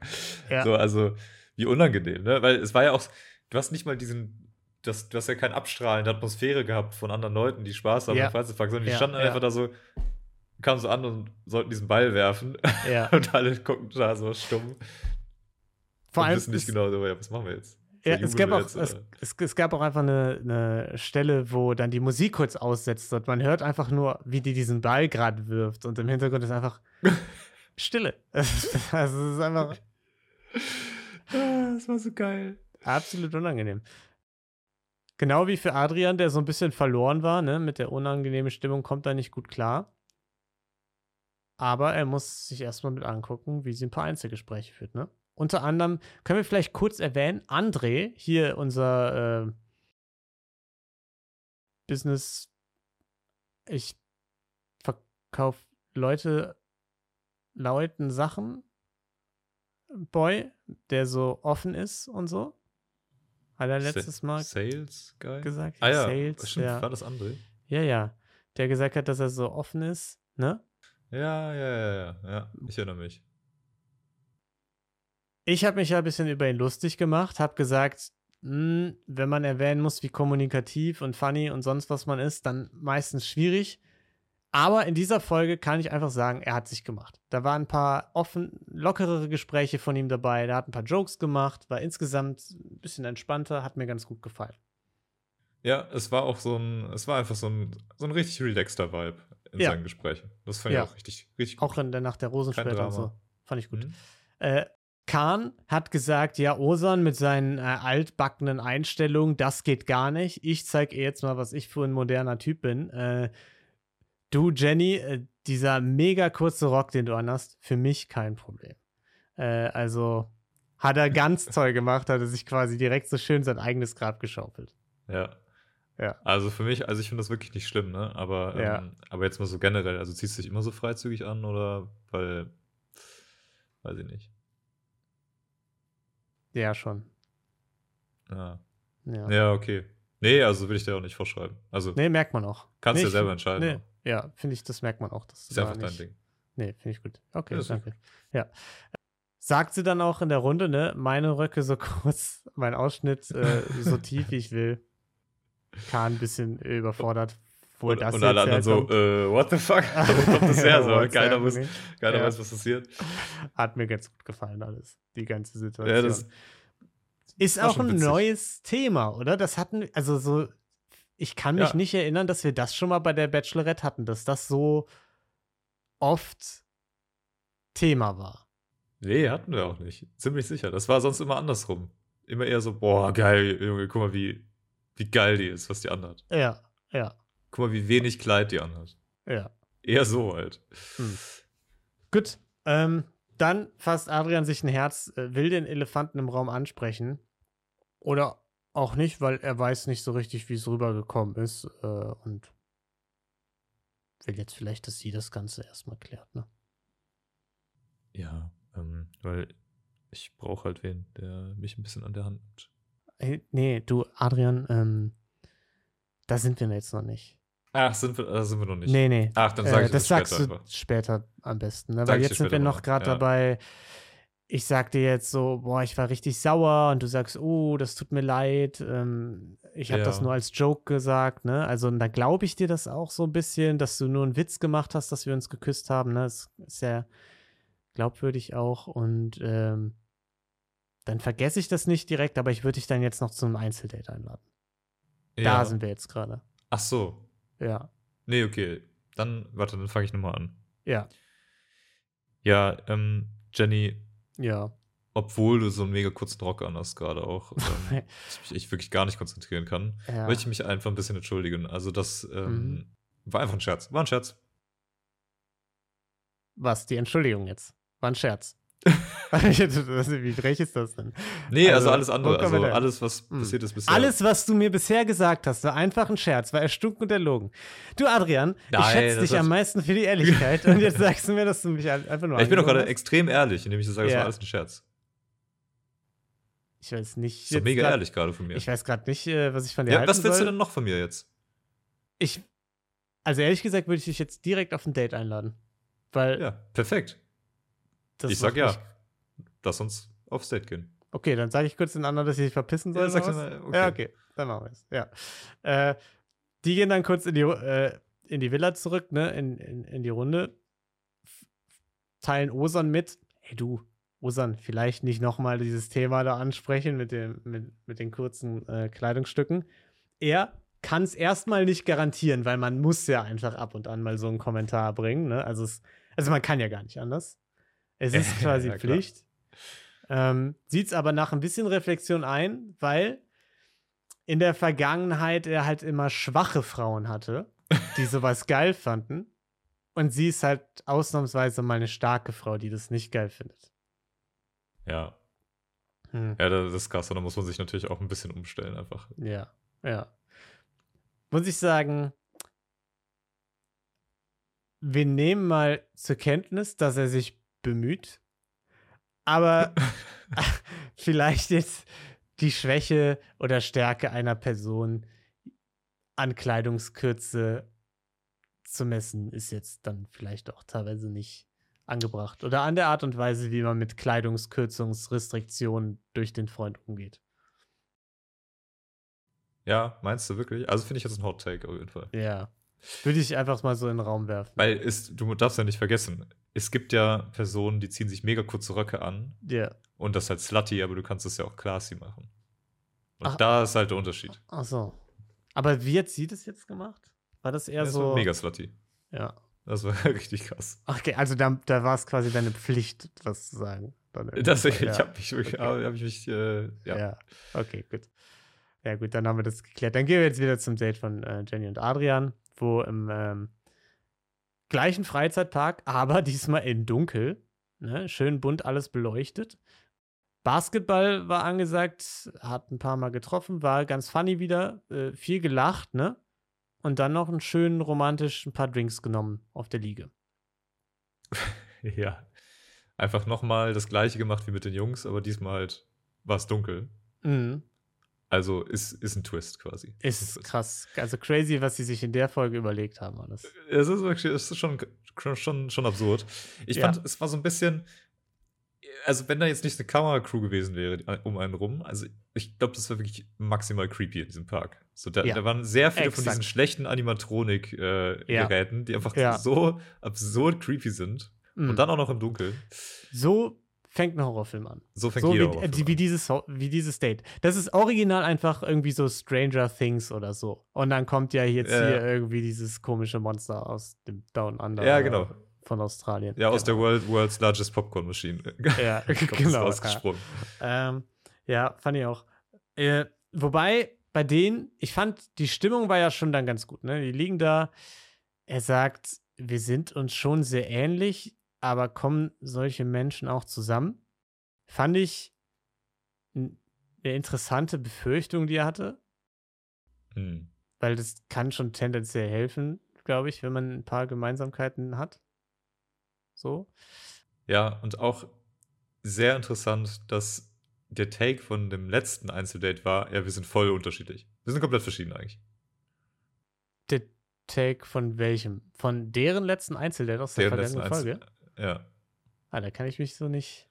Ja. So, also, wie unangenehm, ne? Weil es war ja auch, du hast nicht mal diesen, das, du hast ja kein Abstrahlen der Atmosphäre gehabt von anderen Leuten, die Spaß haben Ja. Freizeitpark, sondern die Ja, standen ja. einfach da so, kamen so an und sollten diesen Ball werfen Ja. und alle gucken da so stumm Vor allem, wissen nicht genau, so, ja, was machen wir jetzt? Ja, es gab, auch, es, es, es gab auch einfach eine, eine Stelle, wo dann die Musik kurz aussetzt und man hört einfach nur, wie die diesen Ball gerade wirft und im Hintergrund ist einfach Stille. also es ist einfach Ah, das war so geil. absolut unangenehm. Genau wie für Adrian, der so ein bisschen verloren war, ne, mit der unangenehmen Stimmung, kommt er nicht gut klar. Aber er muss sich erstmal mit angucken, wie sie ein paar Einzelgespräche führt, ne? Unter anderem können wir vielleicht kurz erwähnen, André, hier unser äh, Business, ich verkaufe Leute, Leuten Sachen, Boy, der so offen ist und so. Hat er letztes Sa- Mal Sales Guy? gesagt. Ah ja, Sales, stimmt, ja. war das André? Ja, ja. Der gesagt hat, dass er so offen ist, ne? Ja, ja, ja, ja, ja. Ich erinnere mich. Ich habe mich ja ein bisschen über ihn lustig gemacht, habe gesagt, hm, wenn man erwähnen muss, wie kommunikativ und funny und sonst was man ist, dann meistens schwierig. Aber in dieser Folge kann ich einfach sagen, er hat sich gemacht. Da waren ein paar offen, lockerere Gespräche von ihm dabei, der hat ein paar Jokes gemacht, war insgesamt ein bisschen entspannter, hat mir ganz gut gefallen. Ja, es war auch so ein, es war einfach so ein, so ein richtig relaxter Vibe in Ja. seinen Gesprächen. Das fand Ja. ich auch richtig, richtig gut. Auch in der Nacht der Rosen Kein später und so. Fand ich gut. Mhm. Äh, Kahn hat gesagt, ja, Osan mit seinen äh, altbackenen Einstellungen, das geht gar nicht. Ich zeige ihr jetzt mal, was ich für ein moderner Typ bin. Äh, du, Jenny, äh, dieser mega kurze Rock, den du anhast, für mich kein Problem. Äh, also hat er ganz toll gemacht, hat er sich quasi direkt so schön sein eigenes Grab geschaufelt. Ja. Ja. Also für mich, also ich finde das wirklich nicht schlimm, ne? Aber, Ja. ähm, aber jetzt mal so generell, also ziehst du dich immer so freizügig an oder weil, weiß ich nicht. Ja, schon. Ja, Ja. ja okay. Nee, also will ich dir auch nicht vorschreiben. Also Nee, merkt man auch. kannst nee, ja selber entscheiden. Nee, ne? Ja, finde ich, das merkt man auch. Dass Ist einfach dein nicht- Ding. Nee, finde ich gut. Okay, Ja, danke. Ja. Sagt sie dann auch in der Runde, ne? Meine Röcke so kurz, mein Ausschnitt äh, so tief wie ich will. Kahn ein bisschen überfordert. Wo Und, das und alle anderen so, äh, what the fuck? Wo kommt das her? So, keiner muss, happening? keiner Ja. weiß, was passiert. Hat mir ganz gut gefallen, alles. Die ganze Situation. Ja, das ist auch ein witzig. neues Thema, oder? Das hatten, also so, ich kann mich Ja. nicht erinnern, dass wir das schon mal bei der Bachelorette hatten, dass das so oft Thema war. Nee, hatten wir auch nicht. Ziemlich sicher. Das war sonst immer andersrum. Immer eher so, boah, geil, Junge, guck mal, wie, wie geil die ist, was die anhat. Ja, ja, Guck mal, wie wenig Kleid die anhat. ja. Eher so halt. Gut, ähm, dann fasst Adrian sich ein Herz, äh, will den Elefanten im Raum ansprechen. Oder auch nicht, weil er weiß nicht so richtig, wie es rübergekommen ist. Äh, und will jetzt vielleicht, dass sie das Ganze erstmal klärt, ne? Ja, ähm, weil ich brauche halt wen, der mich ein bisschen an der Hand nimmt. Hey, nee, du, Adrian, ähm, da sind wir jetzt noch nicht. Ach, sind wir, äh, sind wir noch nicht. Nee, nee. Ach, dann sag äh, ich das das sagst später du einfach. später am besten, ne? Weil jetzt sind wir noch gerade ja. dabei. Ich sag dir jetzt so, boah, ich war richtig sauer und du sagst, oh, das tut mir leid. Ähm, ich habe das Ja. nur als Joke gesagt, ne? Also da glaube ich dir das auch so ein bisschen, dass du nur einen Witz gemacht hast, dass wir uns geküsst haben, ne? Das ist ja glaubwürdig auch und ähm, dann vergesse ich das nicht direkt, aber ich würde dich dann jetzt noch zum Einzeldate einladen. Da Ja. sind wir jetzt gerade. Ach so. Ja, Nee, okay. Dann, warte, dann fange ich nochmal an. ja, Ja, ähm, Jenny, ja. obwohl du so einen mega kurzen Rock an hast gerade auch, ähm, ich mich wirklich gar nicht konzentrieren kann, ja. möchte ich mich einfach ein bisschen entschuldigen. Also das ähm, Mhm. war einfach ein Scherz. War ein Scherz. Was? Die Entschuldigung jetzt? War ein Scherz. Wie frech ist das denn? Nee, also, Also, alles andere. Also alles, was Hm. passiert ist bisher. Alles, was du mir bisher gesagt hast, war einfach ein Scherz, war erstunken und erlogen. Du, Adrian, ich Nein, schätze das dich am meisten für die Ehrlichkeit und jetzt sagst du mir, dass du mich ein- einfach nur ich bin doch gerade extrem ehrlich, indem ich sage, es Ja. war alles ein Scherz. Ich weiß nicht. Ist doch mega grad- ehrlich gerade von mir. Ich weiß gerade nicht, äh, was ich von dir ja, halten was willst soll. du denn noch von mir jetzt? Ich, also ehrlich gesagt, würde ich dich jetzt direkt auf ein Date einladen. Weil Ja, perfekt. Das ich sag ja. Lass uns aufs Date gehen. Okay, dann sage ich kurz den anderen, dass sie sich verpissen sollen. Ja, mal, okay. Ja, okay, dann machen wir es. Ja. Äh, die gehen dann kurz in die, äh, in die Villa zurück, ne, in, in, in die Runde, teilen Osan mit. Hey du, Osan, vielleicht nicht nochmal dieses Thema da ansprechen mit, dem, mit, mit den kurzen äh, Kleidungsstücken. Er kann es erstmal nicht garantieren, weil man muss ja einfach ab und an mal so einen Kommentar bringen. Ne? Also, es, also man kann ja gar nicht anders. Es ist quasi Ja. Pflicht. Ähm, Sieht es aber nach ein bisschen Reflexion ein, weil in der Vergangenheit er halt immer schwache Frauen hatte, die sowas geil fanden. Und sie ist halt ausnahmsweise mal eine starke Frau, die das nicht geil findet. Ja. Hm. Ja, das ist krass. Und da muss man sich natürlich auch ein bisschen umstellen, einfach. Ja, ja. Muss ich sagen, wir nehmen mal zur Kenntnis, dass er sich bemüht, aber vielleicht jetzt die Schwäche oder Stärke einer Person an Kleidungskürze zu messen, ist jetzt dann vielleicht auch teilweise nicht angebracht. Oder an der Art und Weise, wie man mit Kleidungskürzungsrestriktionen durch den Freund umgeht. Ja, meinst du wirklich? Also finde ich jetzt ein Hot Take auf jeden Fall. Ja. Würde ich einfach mal so in den Raum werfen. Weil es, du darfst ja nicht vergessen, es gibt ja Personen, die ziehen sich mega kurze Röcke an Ja. und das ist halt slutty, aber du kannst es ja auch classy machen. Und Ach. da ist halt der Unterschied. Ach so. Aber wie hat sie das jetzt gemacht? War das eher Das so. war mega slutty. Ja. Das war richtig krass. Okay, also da, da war es quasi deine Pflicht, was zu sagen. Das, ich ja. habe mich, wirklich- Okay. hab ich mich äh, ja. Ja. Okay, gut. Ja, gut, dann haben wir das geklärt. Dann gehen wir jetzt wieder zum Date von äh, Jenny und Adrian, wo im ähm, gleichen Freizeitpark, aber diesmal in dunkel. Ne? Schön bunt alles beleuchtet. Basketball war angesagt, hat ein paar Mal getroffen, war ganz funny wieder, äh, viel gelacht, ne? Und dann noch einen schönen romantisch ein paar Drinks genommen auf der Liege. ja. Einfach nochmal das gleiche gemacht wie mit den Jungs, aber diesmal halt war es dunkel. Mhm. Also ist, ist ein Twist quasi. Ist Twist. krass. Also crazy, was sie sich in der Folge überlegt haben, alles. Es ist wirklich, es ist schon, schon, schon absurd. Ich Ja. fand, es war so ein bisschen, also wenn da jetzt nicht eine Kameracrew gewesen wäre um einen rum, also ich glaube, das war wirklich maximal creepy in diesem Park. So, da, Ja. da waren sehr viele von Exakt. diesen schlechten Animatronik-Geräten, Ja. die einfach so absurd creepy sind. Mhm. Und dann auch noch im Dunkeln. So fängt ein Horrorfilm an. So fängt So wie, jeder äh, Horrorfilm die, wie, an. dieses, wie dieses Date. Das ist original einfach irgendwie so Stranger Things oder so. Und dann kommt ja jetzt Ja, hier ja. irgendwie dieses komische Monster aus dem Down Under. Ja, äh, genau. Von Australien. Ja, aus der Genau. World, World's Largest Popcorn Machine. Ja, genau. Ja. rausgesprungen. Ähm, ja, fand ich auch. Äh, wobei, bei denen, ich fand, die Stimmung war ja schon dann ganz gut. Ne? Die liegen da. Er sagt, wir sind uns schon sehr ähnlich, aber kommen solche Menschen auch zusammen? Fand ich eine interessante Befürchtung, die er hatte, Hm. weil das kann schon tendenziell helfen, glaube ich, wenn man ein paar Gemeinsamkeiten hat. So. Ja, und auch sehr interessant, dass der Take von dem letzten Einzeldate war, ja, wir sind voll unterschiedlich. Wir sind komplett verschieden eigentlich. Der Take von welchem? Von deren letzten Einzeldate aus der Deren letzten vergangenen Folge? Einzel ja. Ah, da kann ich mich so nicht.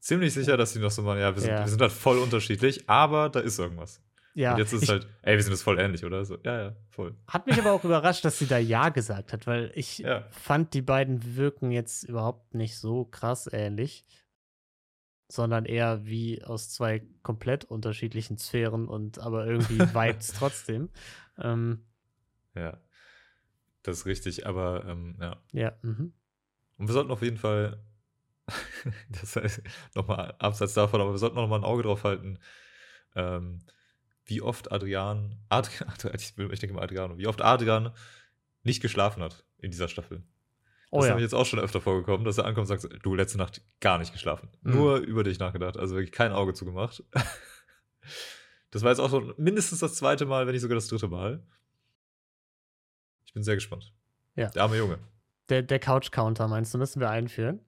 Ziemlich sicher, dass sie noch so mal, ja, wir sind, Ja. wir sind halt voll unterschiedlich, aber da ist irgendwas. Ja, und jetzt ist ich, halt, ey, wir sind jetzt voll ähnlich, oder? So, ja, ja, voll. hat mich aber auch überrascht, dass sie da Ja gesagt hat, weil ich Ja. fand, die beiden wirken jetzt überhaupt nicht so krass ähnlich, sondern eher wie aus zwei komplett unterschiedlichen Sphären und aber irgendwie vibes trotzdem. Ähm, Ja. Das ist richtig, aber ähm, ja. ja, mhm. Und wir sollten auf jeden Fall, das heißt, nochmal abseits davon, aber wir sollten noch mal ein Auge drauf halten, ähm, wie oft Adrian, Adrian, ich, denke mal Adriano, wie oft Adrian nicht geschlafen hat in dieser Staffel. Oh das ist ja. nämlich jetzt auch schon öfter vorgekommen, dass er ankommt und sagt, du, letzte Nacht gar nicht geschlafen. Mhm. Nur über dich nachgedacht, also wirklich kein Auge zugemacht. Das war jetzt auch schon mindestens das zweite Mal, wenn nicht sogar das dritte Mal. Ich bin sehr gespannt. Ja. Der arme Junge. Der, der Couch-Counter, meinst du, müssen wir einführen?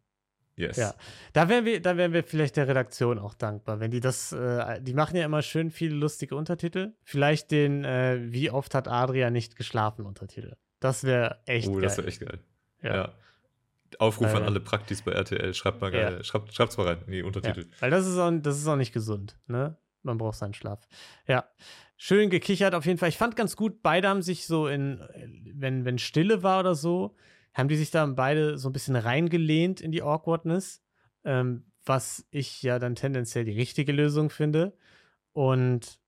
Yes. Ja. Da wären wir, da wären wir vielleicht der Redaktion auch dankbar, wenn die das, äh, die machen ja immer schön viele lustige Untertitel. Vielleicht den, äh, wie oft hat Adria nicht geschlafen Untertitel. Das wäre echt oh, geil. das wäre echt geil. ja. Ja. Aufruf an alle Praktis bei RTL. Schreibt mal ja. Schreibt, schreibt's mal rein in die Ja, Untertitel. weil das ist, auch, das ist auch nicht gesund, ne? Man braucht seinen Schlaf. Ja. Schön gekichert auf jeden Fall. Ich fand ganz gut, beide haben sich so in, wenn, wenn Stille war oder so, haben die sich da beide so ein bisschen reingelehnt in die Awkwardness, ähm, was ich ja dann tendenziell die richtige Lösung finde. Und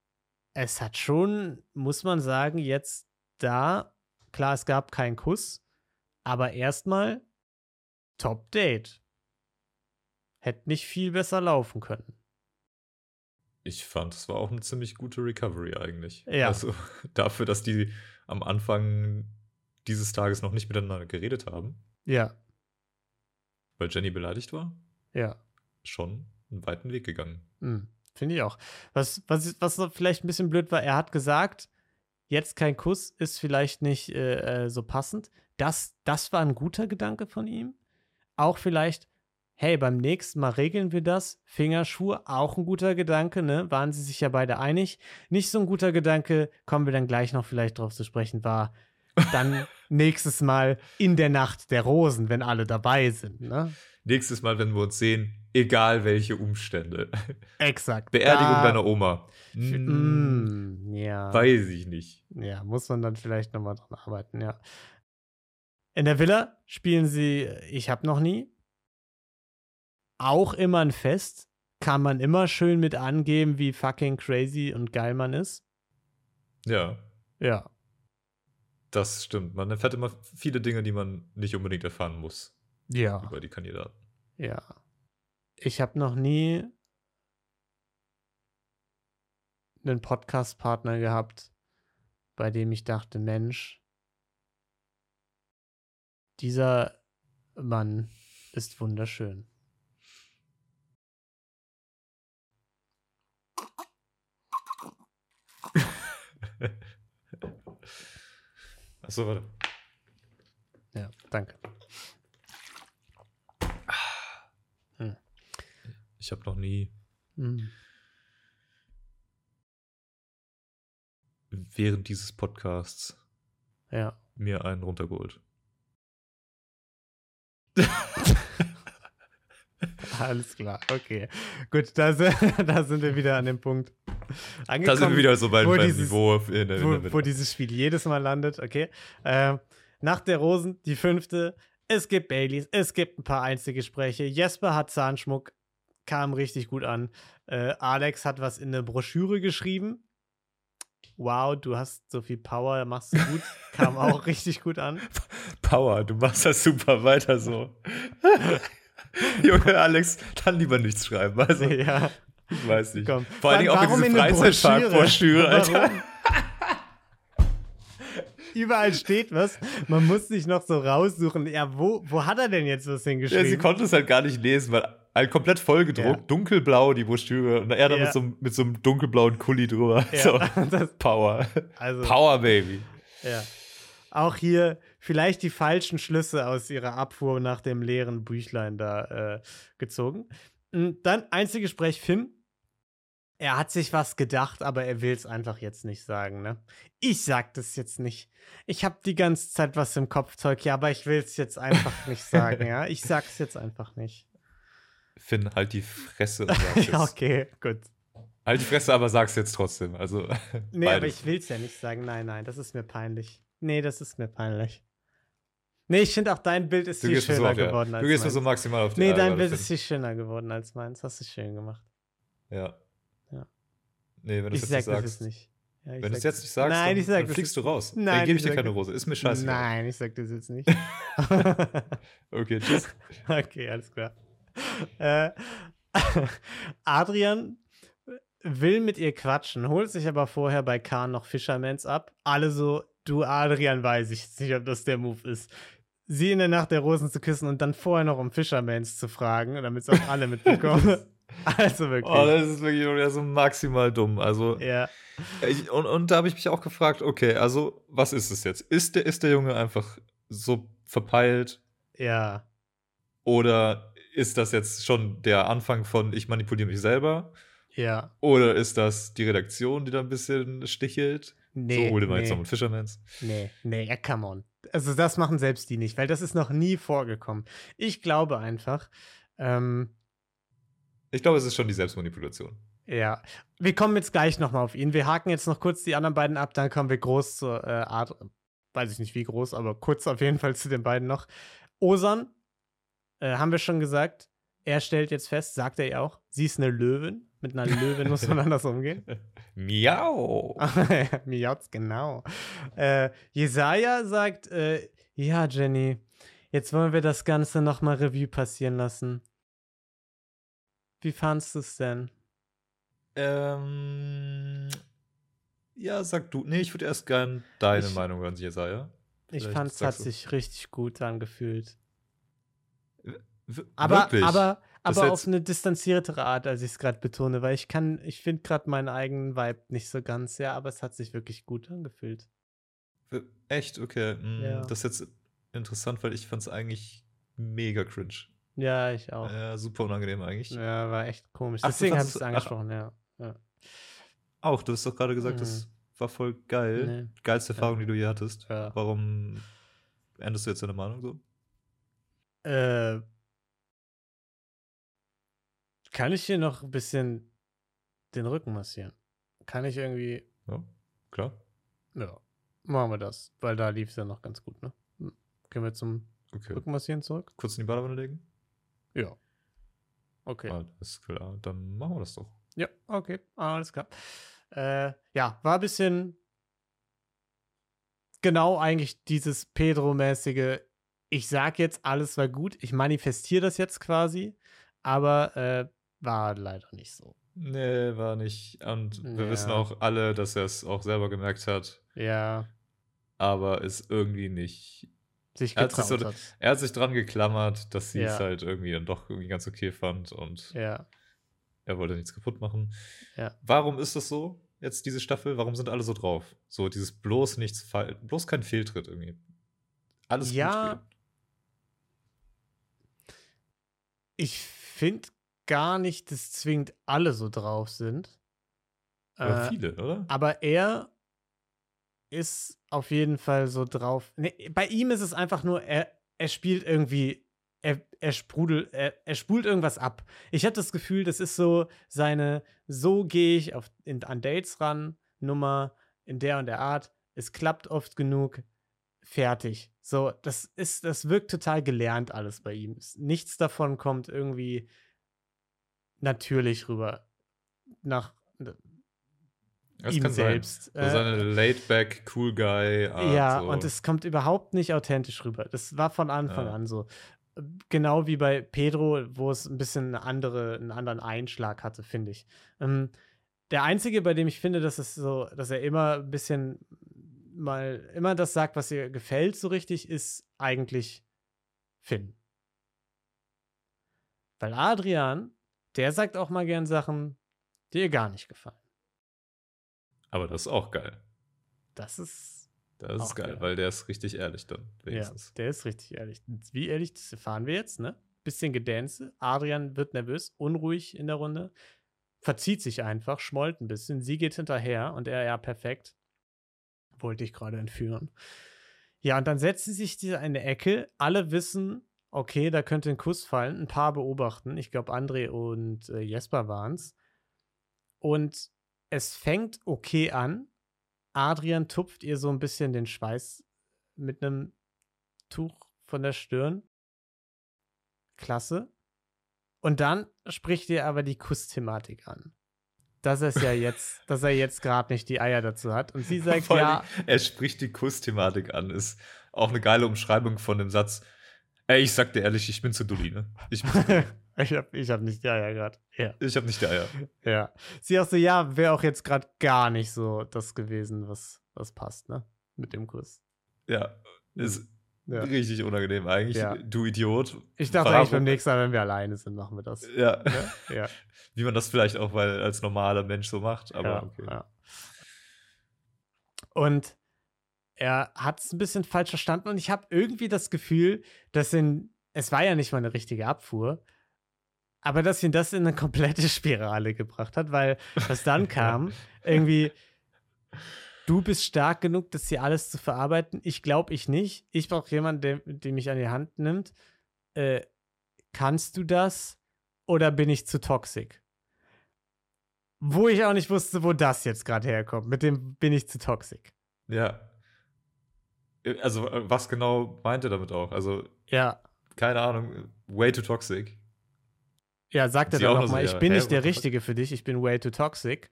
es hat schon, muss man sagen, jetzt da, klar, es gab keinen Kuss, aber erstmal Top Date. Hätte nicht viel besser laufen können. Ich fand, es war auch eine ziemlich gute Recovery eigentlich. Ja. Also dafür, dass die am Anfang dieses Tages noch nicht miteinander geredet haben, Ja, weil Jenny beleidigt war, ja. schon einen weiten Weg gegangen. Hm, Finde ich auch. Was, was, was vielleicht ein bisschen blöd war, er hat gesagt, jetzt kein Kuss ist vielleicht nicht äh, äh, so passend. Das, das war ein guter Gedanke von ihm. Auch vielleicht, hey, beim nächsten Mal regeln wir das. Fingerschuhe, auch ein guter Gedanke, ne? Waren sie sich ja beide einig. Nicht so ein guter Gedanke, kommen wir dann gleich noch vielleicht drauf zu sprechen, war dann nächstes Mal in der Nacht der Rosen, wenn alle dabei sind, ne? Nächstes Mal, wenn wir uns sehen, egal welche Umstände. Exakt. Beerdigung Da- deiner Oma. Mm, ja. Weiß ich nicht. Ja, muss man dann vielleicht nochmal dran arbeiten, ja. In der Villa spielen sie Ich hab noch nie. Auch immer ein Fest. Kann man immer schön mit angeben, wie fucking crazy und geil man ist. Ja, Ja. Das stimmt. Man erfährt immer viele Dinge, die man nicht unbedingt erfahren muss Ja. über die Kandidaten. Ja. Ich habe noch nie einen Podcast-Partner gehabt, bei dem ich dachte, Mensch, dieser Mann ist wunderschön. Achso, warte. Ja, danke. Ich habe noch nie Mhm. während dieses Podcasts Ja. mir einen runtergeholt. Alles klar, okay. Gut, da, sind- da sind wir wieder an dem Punkt angekommen. Da sind wir wieder so wo beim dieses- Niveau in der, in wo, wo dieses Spiel jedes Mal landet, okay. Ähm, Nacht der Rosen, die fünfte. Es gibt Baileys, es gibt ein paar Einzelgespräche. Jesper hat Zahnschmuck, kam richtig gut an. Äh, Alex hat was in eine Broschüre geschrieben. Wow, du hast so viel Power, machst du gut. Kam auch richtig gut an. Power, du machst das super weiter so. Junge Alex, dann lieber nichts schreiben. Also, ja, ich weiß nicht. komm. Vor Dingen auch in diese Freizeitpark-Broschüre, Alter. Überall steht was. Man muss sich noch so raussuchen. Ja, wo, wo hat er denn jetzt was Ja, hingeschrieben? sie konnte es halt gar nicht lesen, weil halt komplett vollgedruckt, Ja. dunkelblau die Broschüre und er dann Ja. mit, so, einem- mit so einem dunkelblauen Kuli drüber. Ja, So, Power. also, Power, Baby. Ja. Auch hier vielleicht die falschen Schlüsse aus ihrer Abfuhr nach dem leeren Büchlein da äh, gezogen. Mm, Dann Einzelgespräch Finn. Er hat sich was gedacht, aber er will es einfach jetzt nicht sagen, ne? Ich sag das jetzt nicht. Ich habe die ganze Zeit was im Kopf, Zeug, ja, aber ich will es jetzt einfach nicht sagen, ja? Ich sag's jetzt einfach nicht. Finn, halt die Fresse und sag's jetzt. ja, okay, gut. Halt die Fresse, aber sag's jetzt trotzdem. Also, Nee, aber beides. ich will's ja nicht sagen. Nein, nein, das ist mir peinlich. Nee, das ist mir peinlich. Nee, ich finde auch dein Bild ist Du viel schöner auf, ja. geworden als du gehst mir meins. so maximal auf die Nee, dein Bild ist viel schöner geworden als meins. Hast du schön gemacht. Ja. Ja. Nee, wenn du Ich es sag jetzt das nicht sagst. nicht. Ja, ich Wenn du es sag- jetzt nicht sagst, Nein, dann, ich sag dann fliegst du raus. Nein, dann gebe ich ich dir keine sag- Rose. Ist mir scheiße. Nein, ich sag das jetzt nicht. Okay, tschüss. okay, alles klar. Äh, Adrian will mit ihr quatschen, holt sich aber vorher bei Kahn noch Fishermans ab. Alle so, du Adrian, weiß ich jetzt nicht, ob das der Move ist. Sie in der Nacht der Rosen zu küssen und dann vorher noch um Fishermans zu fragen, damit es auch alle mitbekommen. also wirklich. Oh, das ist wirklich so maximal dumm. Also, ja, ich, und, und da habe ich mich auch gefragt, okay, also, was ist es jetzt? Ist der, ist der Junge einfach so verpeilt ja, oder ist das jetzt schon der Anfang von ich manipuliere mich selber? ja. Oder ist das die Redaktion, die da ein bisschen stichelt? Nee, so, mal nee. einen Fishermans. Nee, nee, ja, come on. Also das machen selbst die nicht, weil das ist noch nie vorgekommen. Ich glaube einfach, ähm, Ich glaube, es ist schon die Selbstmanipulation. ja, wir kommen jetzt gleich nochmal auf ihn. Wir haken jetzt noch kurz die anderen beiden ab, dann kommen wir groß zur äh, Art, weiß ich nicht wie groß, aber kurz auf jeden Fall zu den beiden noch. Osan, äh, haben wir schon gesagt, er stellt jetzt fest, sagt er ja auch, sie ist eine Löwin. Mit einer Löwin muss man anders umgehen. Miau! Miauz, genau. Äh, Jesaja sagt, äh, ja, Jenny, jetzt wollen wir das Ganze nochmal Revue passieren lassen. Wie fandst du es denn? Ähm, ja, sag du. Nee, ich würde erst gern deine Ich- Meinung hören, Jesaja. Ich fand es hat du- sich richtig gut angefühlt. W- Aber, Wirklich? aber, aber auf eine distanziertere Art, als ich es gerade betone, weil ich kann, ich finde gerade meinen eigenen Vibe nicht so ganz, ja, aber es hat sich wirklich gut angefühlt. Echt? Okay. mm, Ja. Das ist jetzt interessant, weil ich fand es eigentlich mega cringe. Ja, ich auch. Ja, super unangenehm eigentlich. Ja, war echt komisch. Ach, Deswegen habe ich es ach. angesprochen, ja. ja. Auch, du hast doch gerade gesagt, Mhm. das war voll geil. Nee. Geilste Erfahrung, die du je hattest. Ja. Warum änderst du jetzt deine Meinung so? Äh, kann ich hier noch ein bisschen den Rücken massieren? Kann ich irgendwie. Ja, klar. Ja, machen wir das, weil da lief es ja noch ganz gut, ne? Hm. Gehen wir zum Okay. Rückenmassieren zurück? Kurz in die Badewanne legen? Ja. Okay. Ist klar. Dann machen wir das doch. Ja, okay, alles klar. Äh, ja, war ein bisschen genau eigentlich dieses Pedro-mäßige, ich sag jetzt, alles war gut, ich manifestiere das jetzt quasi, aber äh, war leider nicht so. Nee, war nicht. Und wir Ja. wissen auch alle, dass er es auch selber gemerkt hat, Ja, aber es irgendwie nicht. sich Er hat so- hat. Er hat sich dran geklammert, dass sie Ja. es halt irgendwie dann doch irgendwie ganz okay fand und Ja, er wollte nichts kaputt machen. Ja. Warum ist das so, jetzt diese Staffel? Warum sind alle so drauf? So dieses bloß nichts, bloß kein Fehltritt irgendwie. Alles Ja. gut. ich finde gar nicht, dass zwingend alle so drauf sind. Aber Äh, viele, oder? Aber er ist auf jeden Fall so drauf. Nee, bei ihm ist es einfach nur, er, er spielt irgendwie, er, er sprudelt, er, er spult irgendwas ab. Ich habe das Gefühl, das ist so seine, so gehe ich auf, in, an Dates ran, Nummer in der und der Art. Es klappt oft genug, fertig. So, das ist, das wirkt total gelernt alles bei ihm. Nichts davon kommt irgendwie natürlich rüber. Nach, Das ihm kann sein. selbst. So Äh, seine laid-back, cool guy. Art, ja, so. und es kommt überhaupt nicht authentisch rüber. Das war von Anfang Ja. an so. Genau wie bei Pedro, wo es ein bisschen eine andere, einen anderen Einschlag hatte, finde ich. Ähm, der einzige, bei dem ich finde, dass es so, dass er immer ein bisschen mal immer das sagt, was ihr gefällt, so richtig, ist eigentlich Finn. Weil Adrian, der sagt auch mal gern Sachen, die ihr gar nicht gefallen. Aber das ist auch geil. Das ist Das ist geil, geil. weil der ist richtig ehrlich dann, wenigstens. Ja, der ist richtig ehrlich. Wie ehrlich, das erfahren wir jetzt, ne? Bisschen Gedänse. Adrian wird nervös, unruhig in der Runde. Verzieht sich einfach, schmollt ein bisschen. Sie geht hinterher und er, ja, perfekt. Wollte ich gerade entführen. Ja, und dann setzen sich die in eine Ecke. Alle wissen, okay, da könnte ein Kuss fallen. Ein paar beobachten. Ich glaube, André und äh, Jesper waren es. Und es fängt okay an. Adrian tupft ihr so ein bisschen den Schweiß mit einem Tuch von der Stirn. Klasse. Und dann spricht ihr aber die Kussthematik an. Dass er ja jetzt, dass er jetzt gerade nicht die Eier dazu hat. Und sie sagt, Vor ja, allem, er spricht die Kussthematik an. Ist auch eine geile Umschreibung von dem Satz. Ey, ich sag dir ehrlich, ich bin zu dulli, ne? Ich, ich habe ich hab nicht die Eier gerade. Ja. ich hab nicht die Eier. Ja. Sie auch so, ja, wäre auch jetzt gerade gar nicht so das gewesen, was, was passt, ne? Mit dem Kuss. Ja, ist Ja. richtig unangenehm eigentlich. Ja. Du Idiot. Ich dachte Warum- eigentlich beim nächsten Mal, wenn wir alleine sind, machen wir das. Ja. Ne? Ja. Wie man das vielleicht auch weil als normaler Mensch so macht, aber ja, okay. ja. Und er hat es ein bisschen falsch verstanden und ich habe irgendwie das Gefühl, dass ihn, es war ja nicht mal eine richtige Abfuhr, aber dass ihn das in eine komplette Spirale gebracht hat, weil was dann kam, irgendwie, du bist stark genug, das hier alles zu verarbeiten. Ich glaube ich nicht. Ich brauche jemanden, der, der mich an die Hand nimmt. Äh, kannst du das oder bin ich zu toxisch? Wo ich auch nicht wusste, wo das jetzt gerade herkommt. Mit dem bin ich zu toxisch. Ja. Also, äh, was genau meint er damit auch? Also, Ja, keine Ahnung, way too toxic. ja, sagt er dann auch noch so, nochmal, ich ja, bin hä, nicht der? Richtige für dich, ich bin way too toxic.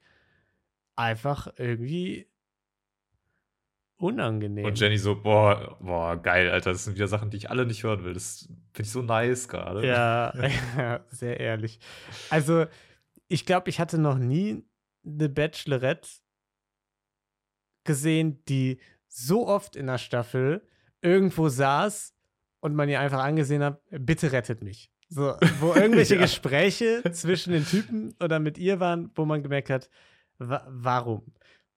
Einfach irgendwie unangenehm. Und Jenny so, boah, boah, geil, Alter, das sind wieder Sachen, die ich alle nicht hören will. Das finde ich so nice gerade. Ja, ja, sehr ehrlich. Also, ich glaube, ich hatte noch nie eine Bachelorette gesehen, die so oft in der Staffel irgendwo saß und man ihr einfach angesehen hat, bitte rettet mich. So, wo irgendwelche Ja. Gespräche zwischen den Typen oder mit ihr waren, wo man gemerkt hat, wa warum?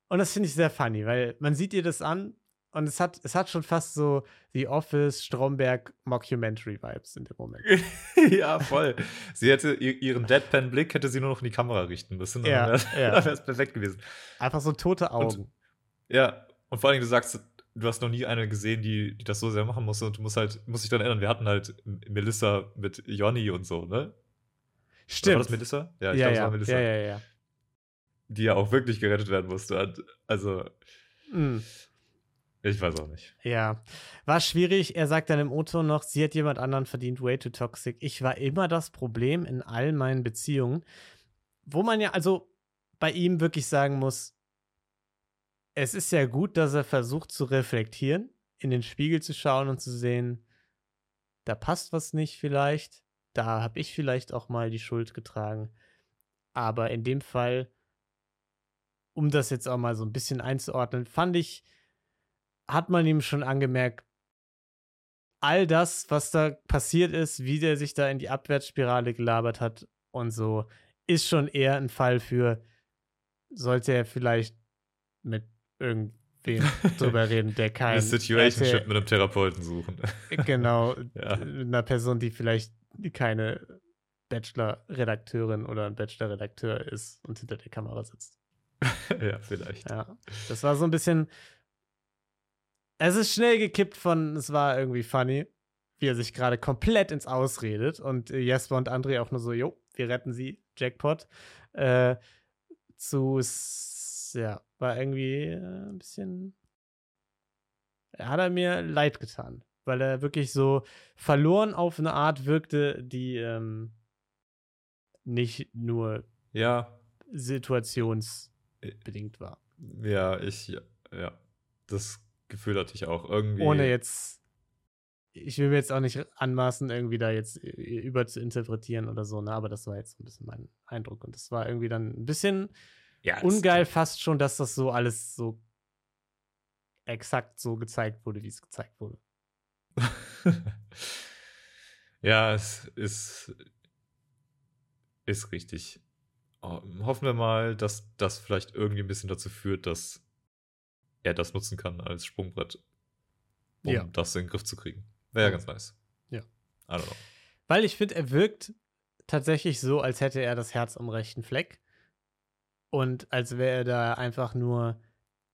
Und das finde ich sehr funny, weil man sieht ihr das an und es hat, es hat schon fast so The Office, Stromberg, Mockumentary-Vibes in dem Moment. ja, voll. Sie hätte ihr- ihren Deadpan-Blick hätte sie nur noch in die Kamera richten müssen. Ja, dann ja. wäre es perfekt gewesen. Einfach so tote Augen. Ja, und vor allem, du sagst, du hast noch nie eine gesehen, die, die das so sehr machen musste und du musst halt, musst dich daran erinnern, wir hatten halt Melissa mit Jonny und so, ne? Stimmt. War das Melissa? Ja, ich ja, glaube, es ja. war Melissa. ja, ja, ja. Die ja auch wirklich gerettet werden musste. Also, Mm. ich weiß auch nicht. Ja, war schwierig. Er sagt dann im O-Ton noch, sie hat jemand anderen verdient, way too toxic. Ich war immer das Problem in all meinen Beziehungen, wo man ja also bei ihm wirklich sagen muss, es ist ja gut, dass er versucht zu reflektieren, in den Spiegel zu schauen und zu sehen, da passt was nicht vielleicht, da habe ich vielleicht auch mal die Schuld getragen. Aber in dem Fall, um das jetzt auch mal so ein bisschen einzuordnen, fand ich, hat man ihm schon angemerkt, all das, was da passiert ist, wie der sich da in die Abwärtsspirale gelabert hat und so, ist schon eher ein Fall für, sollte er vielleicht mit irgendwem drüber reden, der kein Eine Situationship RTL mit einem Therapeuten suchen. Genau, Ja. mit einer Person, die vielleicht keine Bachelor-Redakteurin oder ein Bachelor-Redakteur ist und hinter der Kamera sitzt. ja, vielleicht. Ja, das war so ein bisschen. Es ist schnell gekippt von, es war irgendwie funny, wie er sich gerade komplett ins Ausredet und Jesper und André auch nur so, jo, wir retten sie, Jackpot. Äh, zu, ja, war irgendwie äh, ein bisschen. Hat er mir leid getan, weil er wirklich so verloren auf eine Art wirkte, die ähm, nicht nur Ja, situationsbedingt war. ja, ich, ja, das Gefühl hatte ich auch irgendwie. Ohne jetzt, ich will mir jetzt auch nicht anmaßen, irgendwie da jetzt äh, über zu interpretieren oder so, ne? aber das war jetzt ein bisschen mein Eindruck. Und das war irgendwie dann ein bisschen ja, ungeil fast schon, dass das so alles so exakt so gezeigt wurde, wie es gezeigt wurde. ja, es ist, ist richtig. Oh, hoffen wir mal, dass das vielleicht irgendwie ein bisschen dazu führt, dass er das nutzen kann als Sprungbrett, um Ja. das in den Griff zu kriegen. Wäre ja ganz nice. Ja. Weil ich finde, er wirkt tatsächlich so, als hätte er das Herz am rechten Fleck. Und als wäre er da einfach nur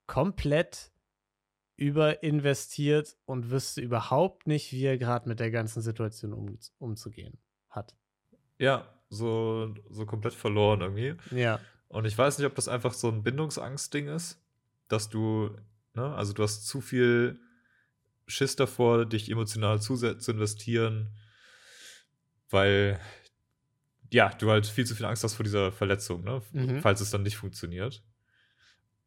komplett überinvestiert und wüsste überhaupt nicht, wie er gerade mit der ganzen Situation um, umzugehen hat. Ja, so, so komplett verloren irgendwie. Ja. Und ich weiß nicht, ob das einfach so ein Bindungsangst-Ding ist, dass du, ne, also du hast zu viel Schiss davor, dich emotional zu, zu investieren, weil, ja, du halt viel zu viel Angst hast vor dieser Verletzung, ne, Mhm. falls es dann nicht funktioniert.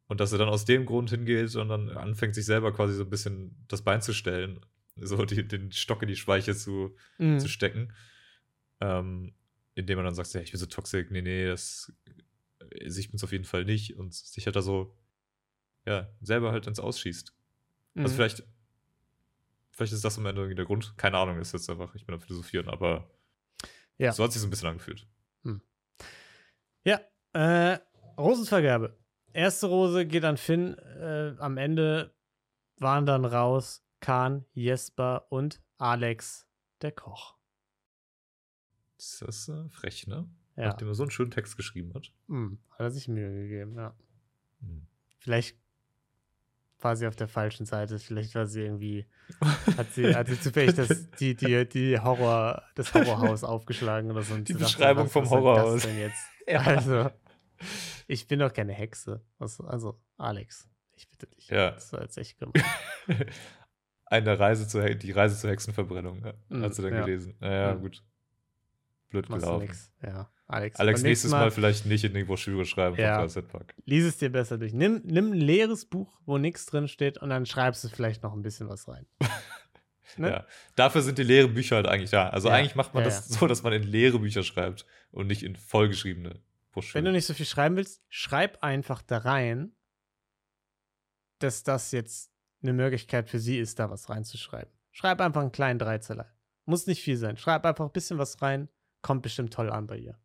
Und dass er dann aus dem Grund hingeht und dann anfängt, sich selber quasi so ein bisschen das Bein zu stellen, so die, den Stock in die Speiche zu, Mhm. zu stecken. Ähm, indem man dann sagt, ja, ich bin so toxisch, nee, nee, das also ich bin's auf jeden Fall nicht und sich halt da so, ja, selber halt ins Ausschießt. Also Mhm. vielleicht, vielleicht ist das am Ende irgendwie der Grund. Keine Ahnung, ist jetzt einfach, ich bin am Philosophieren, aber Ja. so hat sich so ein bisschen angefühlt. Ja, äh, Rosenvergabe. Erste Rose geht an Finn. Äh, am Ende waren dann raus Kahn, Jesper und Alex, der Koch. Das ist äh, frech, ne? Ja, Nachdem er so einen schönen Text geschrieben hat. hm, hat er sich Mühe gegeben, ja. Hm. Vielleicht war sie auf der falschen Seite. Vielleicht war sie irgendwie, hat sie, hat sie zufällig das, die, die, die Horror, das Horrorhaus aufgeschlagen oder so. und Die sie dachte, Beschreibung was- vom Horrorhaus. Das denn jetzt? Ja. Also, ich bin doch keine Hexe. Also, also, Alex, ich bitte dich. Ja. Das war jetzt echt gemein. Eine Reise zur, die Reise zur Hexenverbrennung, ja. Mhm, hast du dann ja. gelesen. Naja, Mhm. gut. Blöd Machst gelaufen. nix. Ja, Alex. Alex, nächstes nächsten Mal, vielleicht nicht in die Broschüre schreiben Ja. Lies es dir besser durch. Nimm, nimm ein leeres Buch, wo nichts drin steht, und dann schreibst du vielleicht noch ein bisschen was rein. Ne? Ja. Dafür sind die leeren Bücher halt eigentlich da. Also Ja, eigentlich macht man ja, das so, dass man in leere Bücher schreibt und nicht in vollgeschriebene Broschüren. Wenn du nicht so viel schreiben willst, schreib einfach da rein, dass das jetzt eine Möglichkeit für sie ist, da was reinzuschreiben. Schreib einfach einen kleinen Dreizeller. Muss nicht viel sein. Schreib einfach ein bisschen was rein. Kommt bestimmt toll an bei ihr.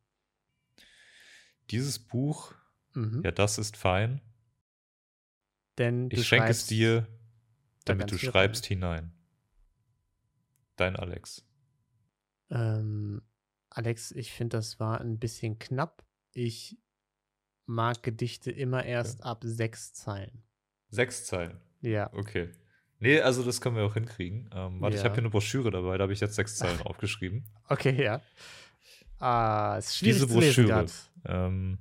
Dieses Buch, Mhm. ja, das ist fein. Denn du Ich schenke es dir, da damit du schreibst hinein. Dein Alex. Ähm, Alex, ich finde, das war ein bisschen knapp. Ich mag Gedichte immer erst ab sechs Zeilen. Sechs Zeilen. Ja. Okay. Nee, also das können wir auch hinkriegen. Ähm, warte, ich Ja. habe hier eine Broschüre dabei, da habe ich jetzt sechs Zeilen aufgeschrieben. Okay, ja. Ah, ist schwierig Diese Broschüre. Ähm,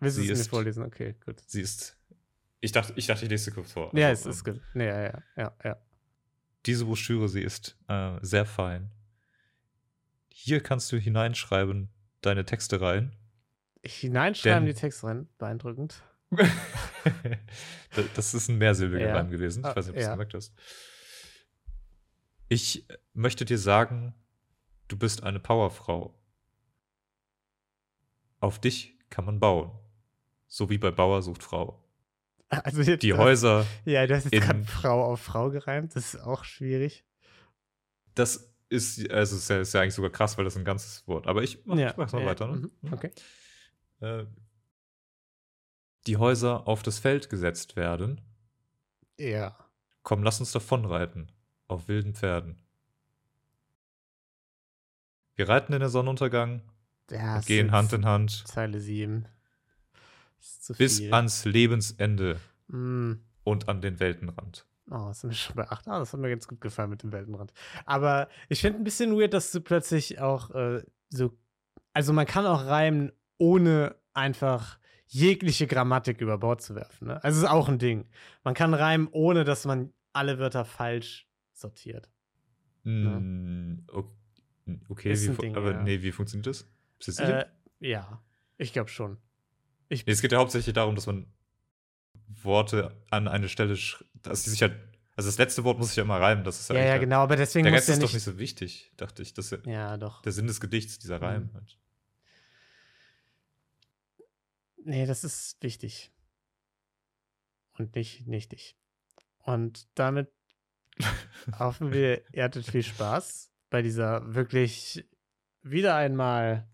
Willst du sie es mir ist- vorlesen? Okay, gut. sie ist. Ich dachte, ich dachte, ich lese sie kurz vor. Ja, Also, es ist gut. Nee, ja, ja, ja, ja. Diese Broschüre, sie ist äh, sehr fein. Hier kannst du hineinschreiben deine Texte rein. Hineinschreiben Denn- die Texte rein. Beeindruckend. Da- das ist ein mehrsilbiger Ja. Reim gewesen. Ich Ah, weiß nicht, ob du es ja. gemerkt hast. Ich möchte dir sagen, du bist eine Powerfrau. Auf dich kann man bauen. So wie bei Bauer sucht Frau. Also jetzt, Die Häuser, Ja, du hast jetzt gerade Frau auf Frau gereimt. Das ist auch schwierig. das ist, also ist ja, ist ja eigentlich sogar krass, weil das ein ganzes Wort. Aber ich mach, ja. ich mach's mal ja, weiter. Ne? mhm, Okay. Äh, die Häuser auf das Feld gesetzt werden. Ja. Komm, lass uns davonreiten. Auf wilden Pferden. Wir reiten in den Sonnenuntergang ja gehen Hand in Hand Zeile 7. Ist zu bis viel. ans Lebensende Mm. und an den Weltenrand. Oh, sind wir schon bei 8. Ah, das hat mir ganz gut gefallen mit dem Weltenrand. Aber ich finde ein bisschen weird, dass du plötzlich auch äh, so. Also, man kann auch reimen, ohne einfach jegliche Grammatik über Bord zu werfen. Ne? Also, es ist auch ein Ding. Man kann reimen, ohne dass man alle Wörter falsch sortiert. Mm, o- Okay, Ist wie, ein fu- Ding, aber ja. nee, wie funktioniert das? Bist du sicher? Äh, ja, ich glaube schon. Ich, es geht ja hauptsächlich darum, dass man Worte an eine Stelle, dass sie sich halt, also das letzte Wort muss sich ja immer reimen, das ist ja, eigentlich ja, halt- genau, aber deswegen Der Rest ja ist doch nicht so wichtig, dachte ich. Das ist ja ja, doch. der Sinn des Gedichts, dieser Reim. Mhm. Halt. Nee, das ist wichtig. Und nicht nichtig. Und damit hoffen wir, ihr hattet viel Spaß bei dieser wirklich wieder einmal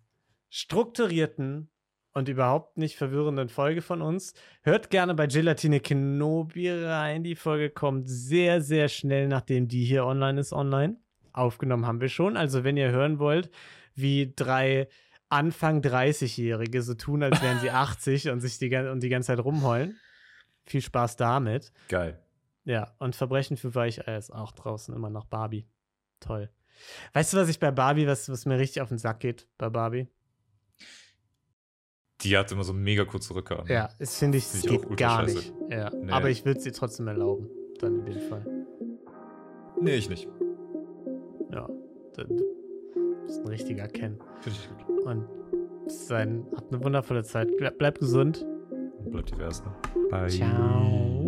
strukturierten und überhaupt nicht verwirrenden Folge von uns. Hört gerne bei Gelatine Kenobi rein. Die Folge kommt sehr, sehr schnell, nachdem die hier online ist, online. Aufgenommen haben wir schon. Also, wenn ihr hören wollt, wie drei Anfang 30-Jährige so tun, als wären sie 80 und sich die, und die ganze Zeit rumheulen. Viel Spaß damit. Geil. Ja, und Verbrechen für Weicheier ist auch draußen immer noch Barbie. Toll. Weißt du, was ich bei Barbie, was, was mir richtig auf den Sack geht bei Barbie? Die hat immer so mega kurze Rücke an. Ja, das finde ich, auch geht gar scheiße. nicht. Ja. Nee. Aber ich würde sie trotzdem erlauben. Dann in dem Fall. Nee, ich nicht. Ja. Das ist ein richtiger Ken. Finde ich gut. Und sein, habt eine wundervolle Zeit. Bleib, bleib gesund. Und bleibt divers, ne? Bye. Ciao.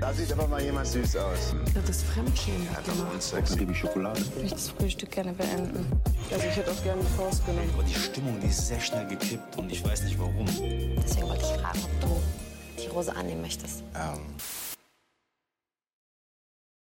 Da sieht aber mal jemand süß aus. Das ist Fremdschämen. Sex, liebe Schokolade. Ich möchte das Frühstück gerne beenden. Also ich hätte auch gerne die Faust genommen. Aber die Stimmung, die ist sehr schnell gekippt und ich weiß nicht warum. Deswegen wollte ich fragen, ob du die Rose annehmen möchtest. Ähm,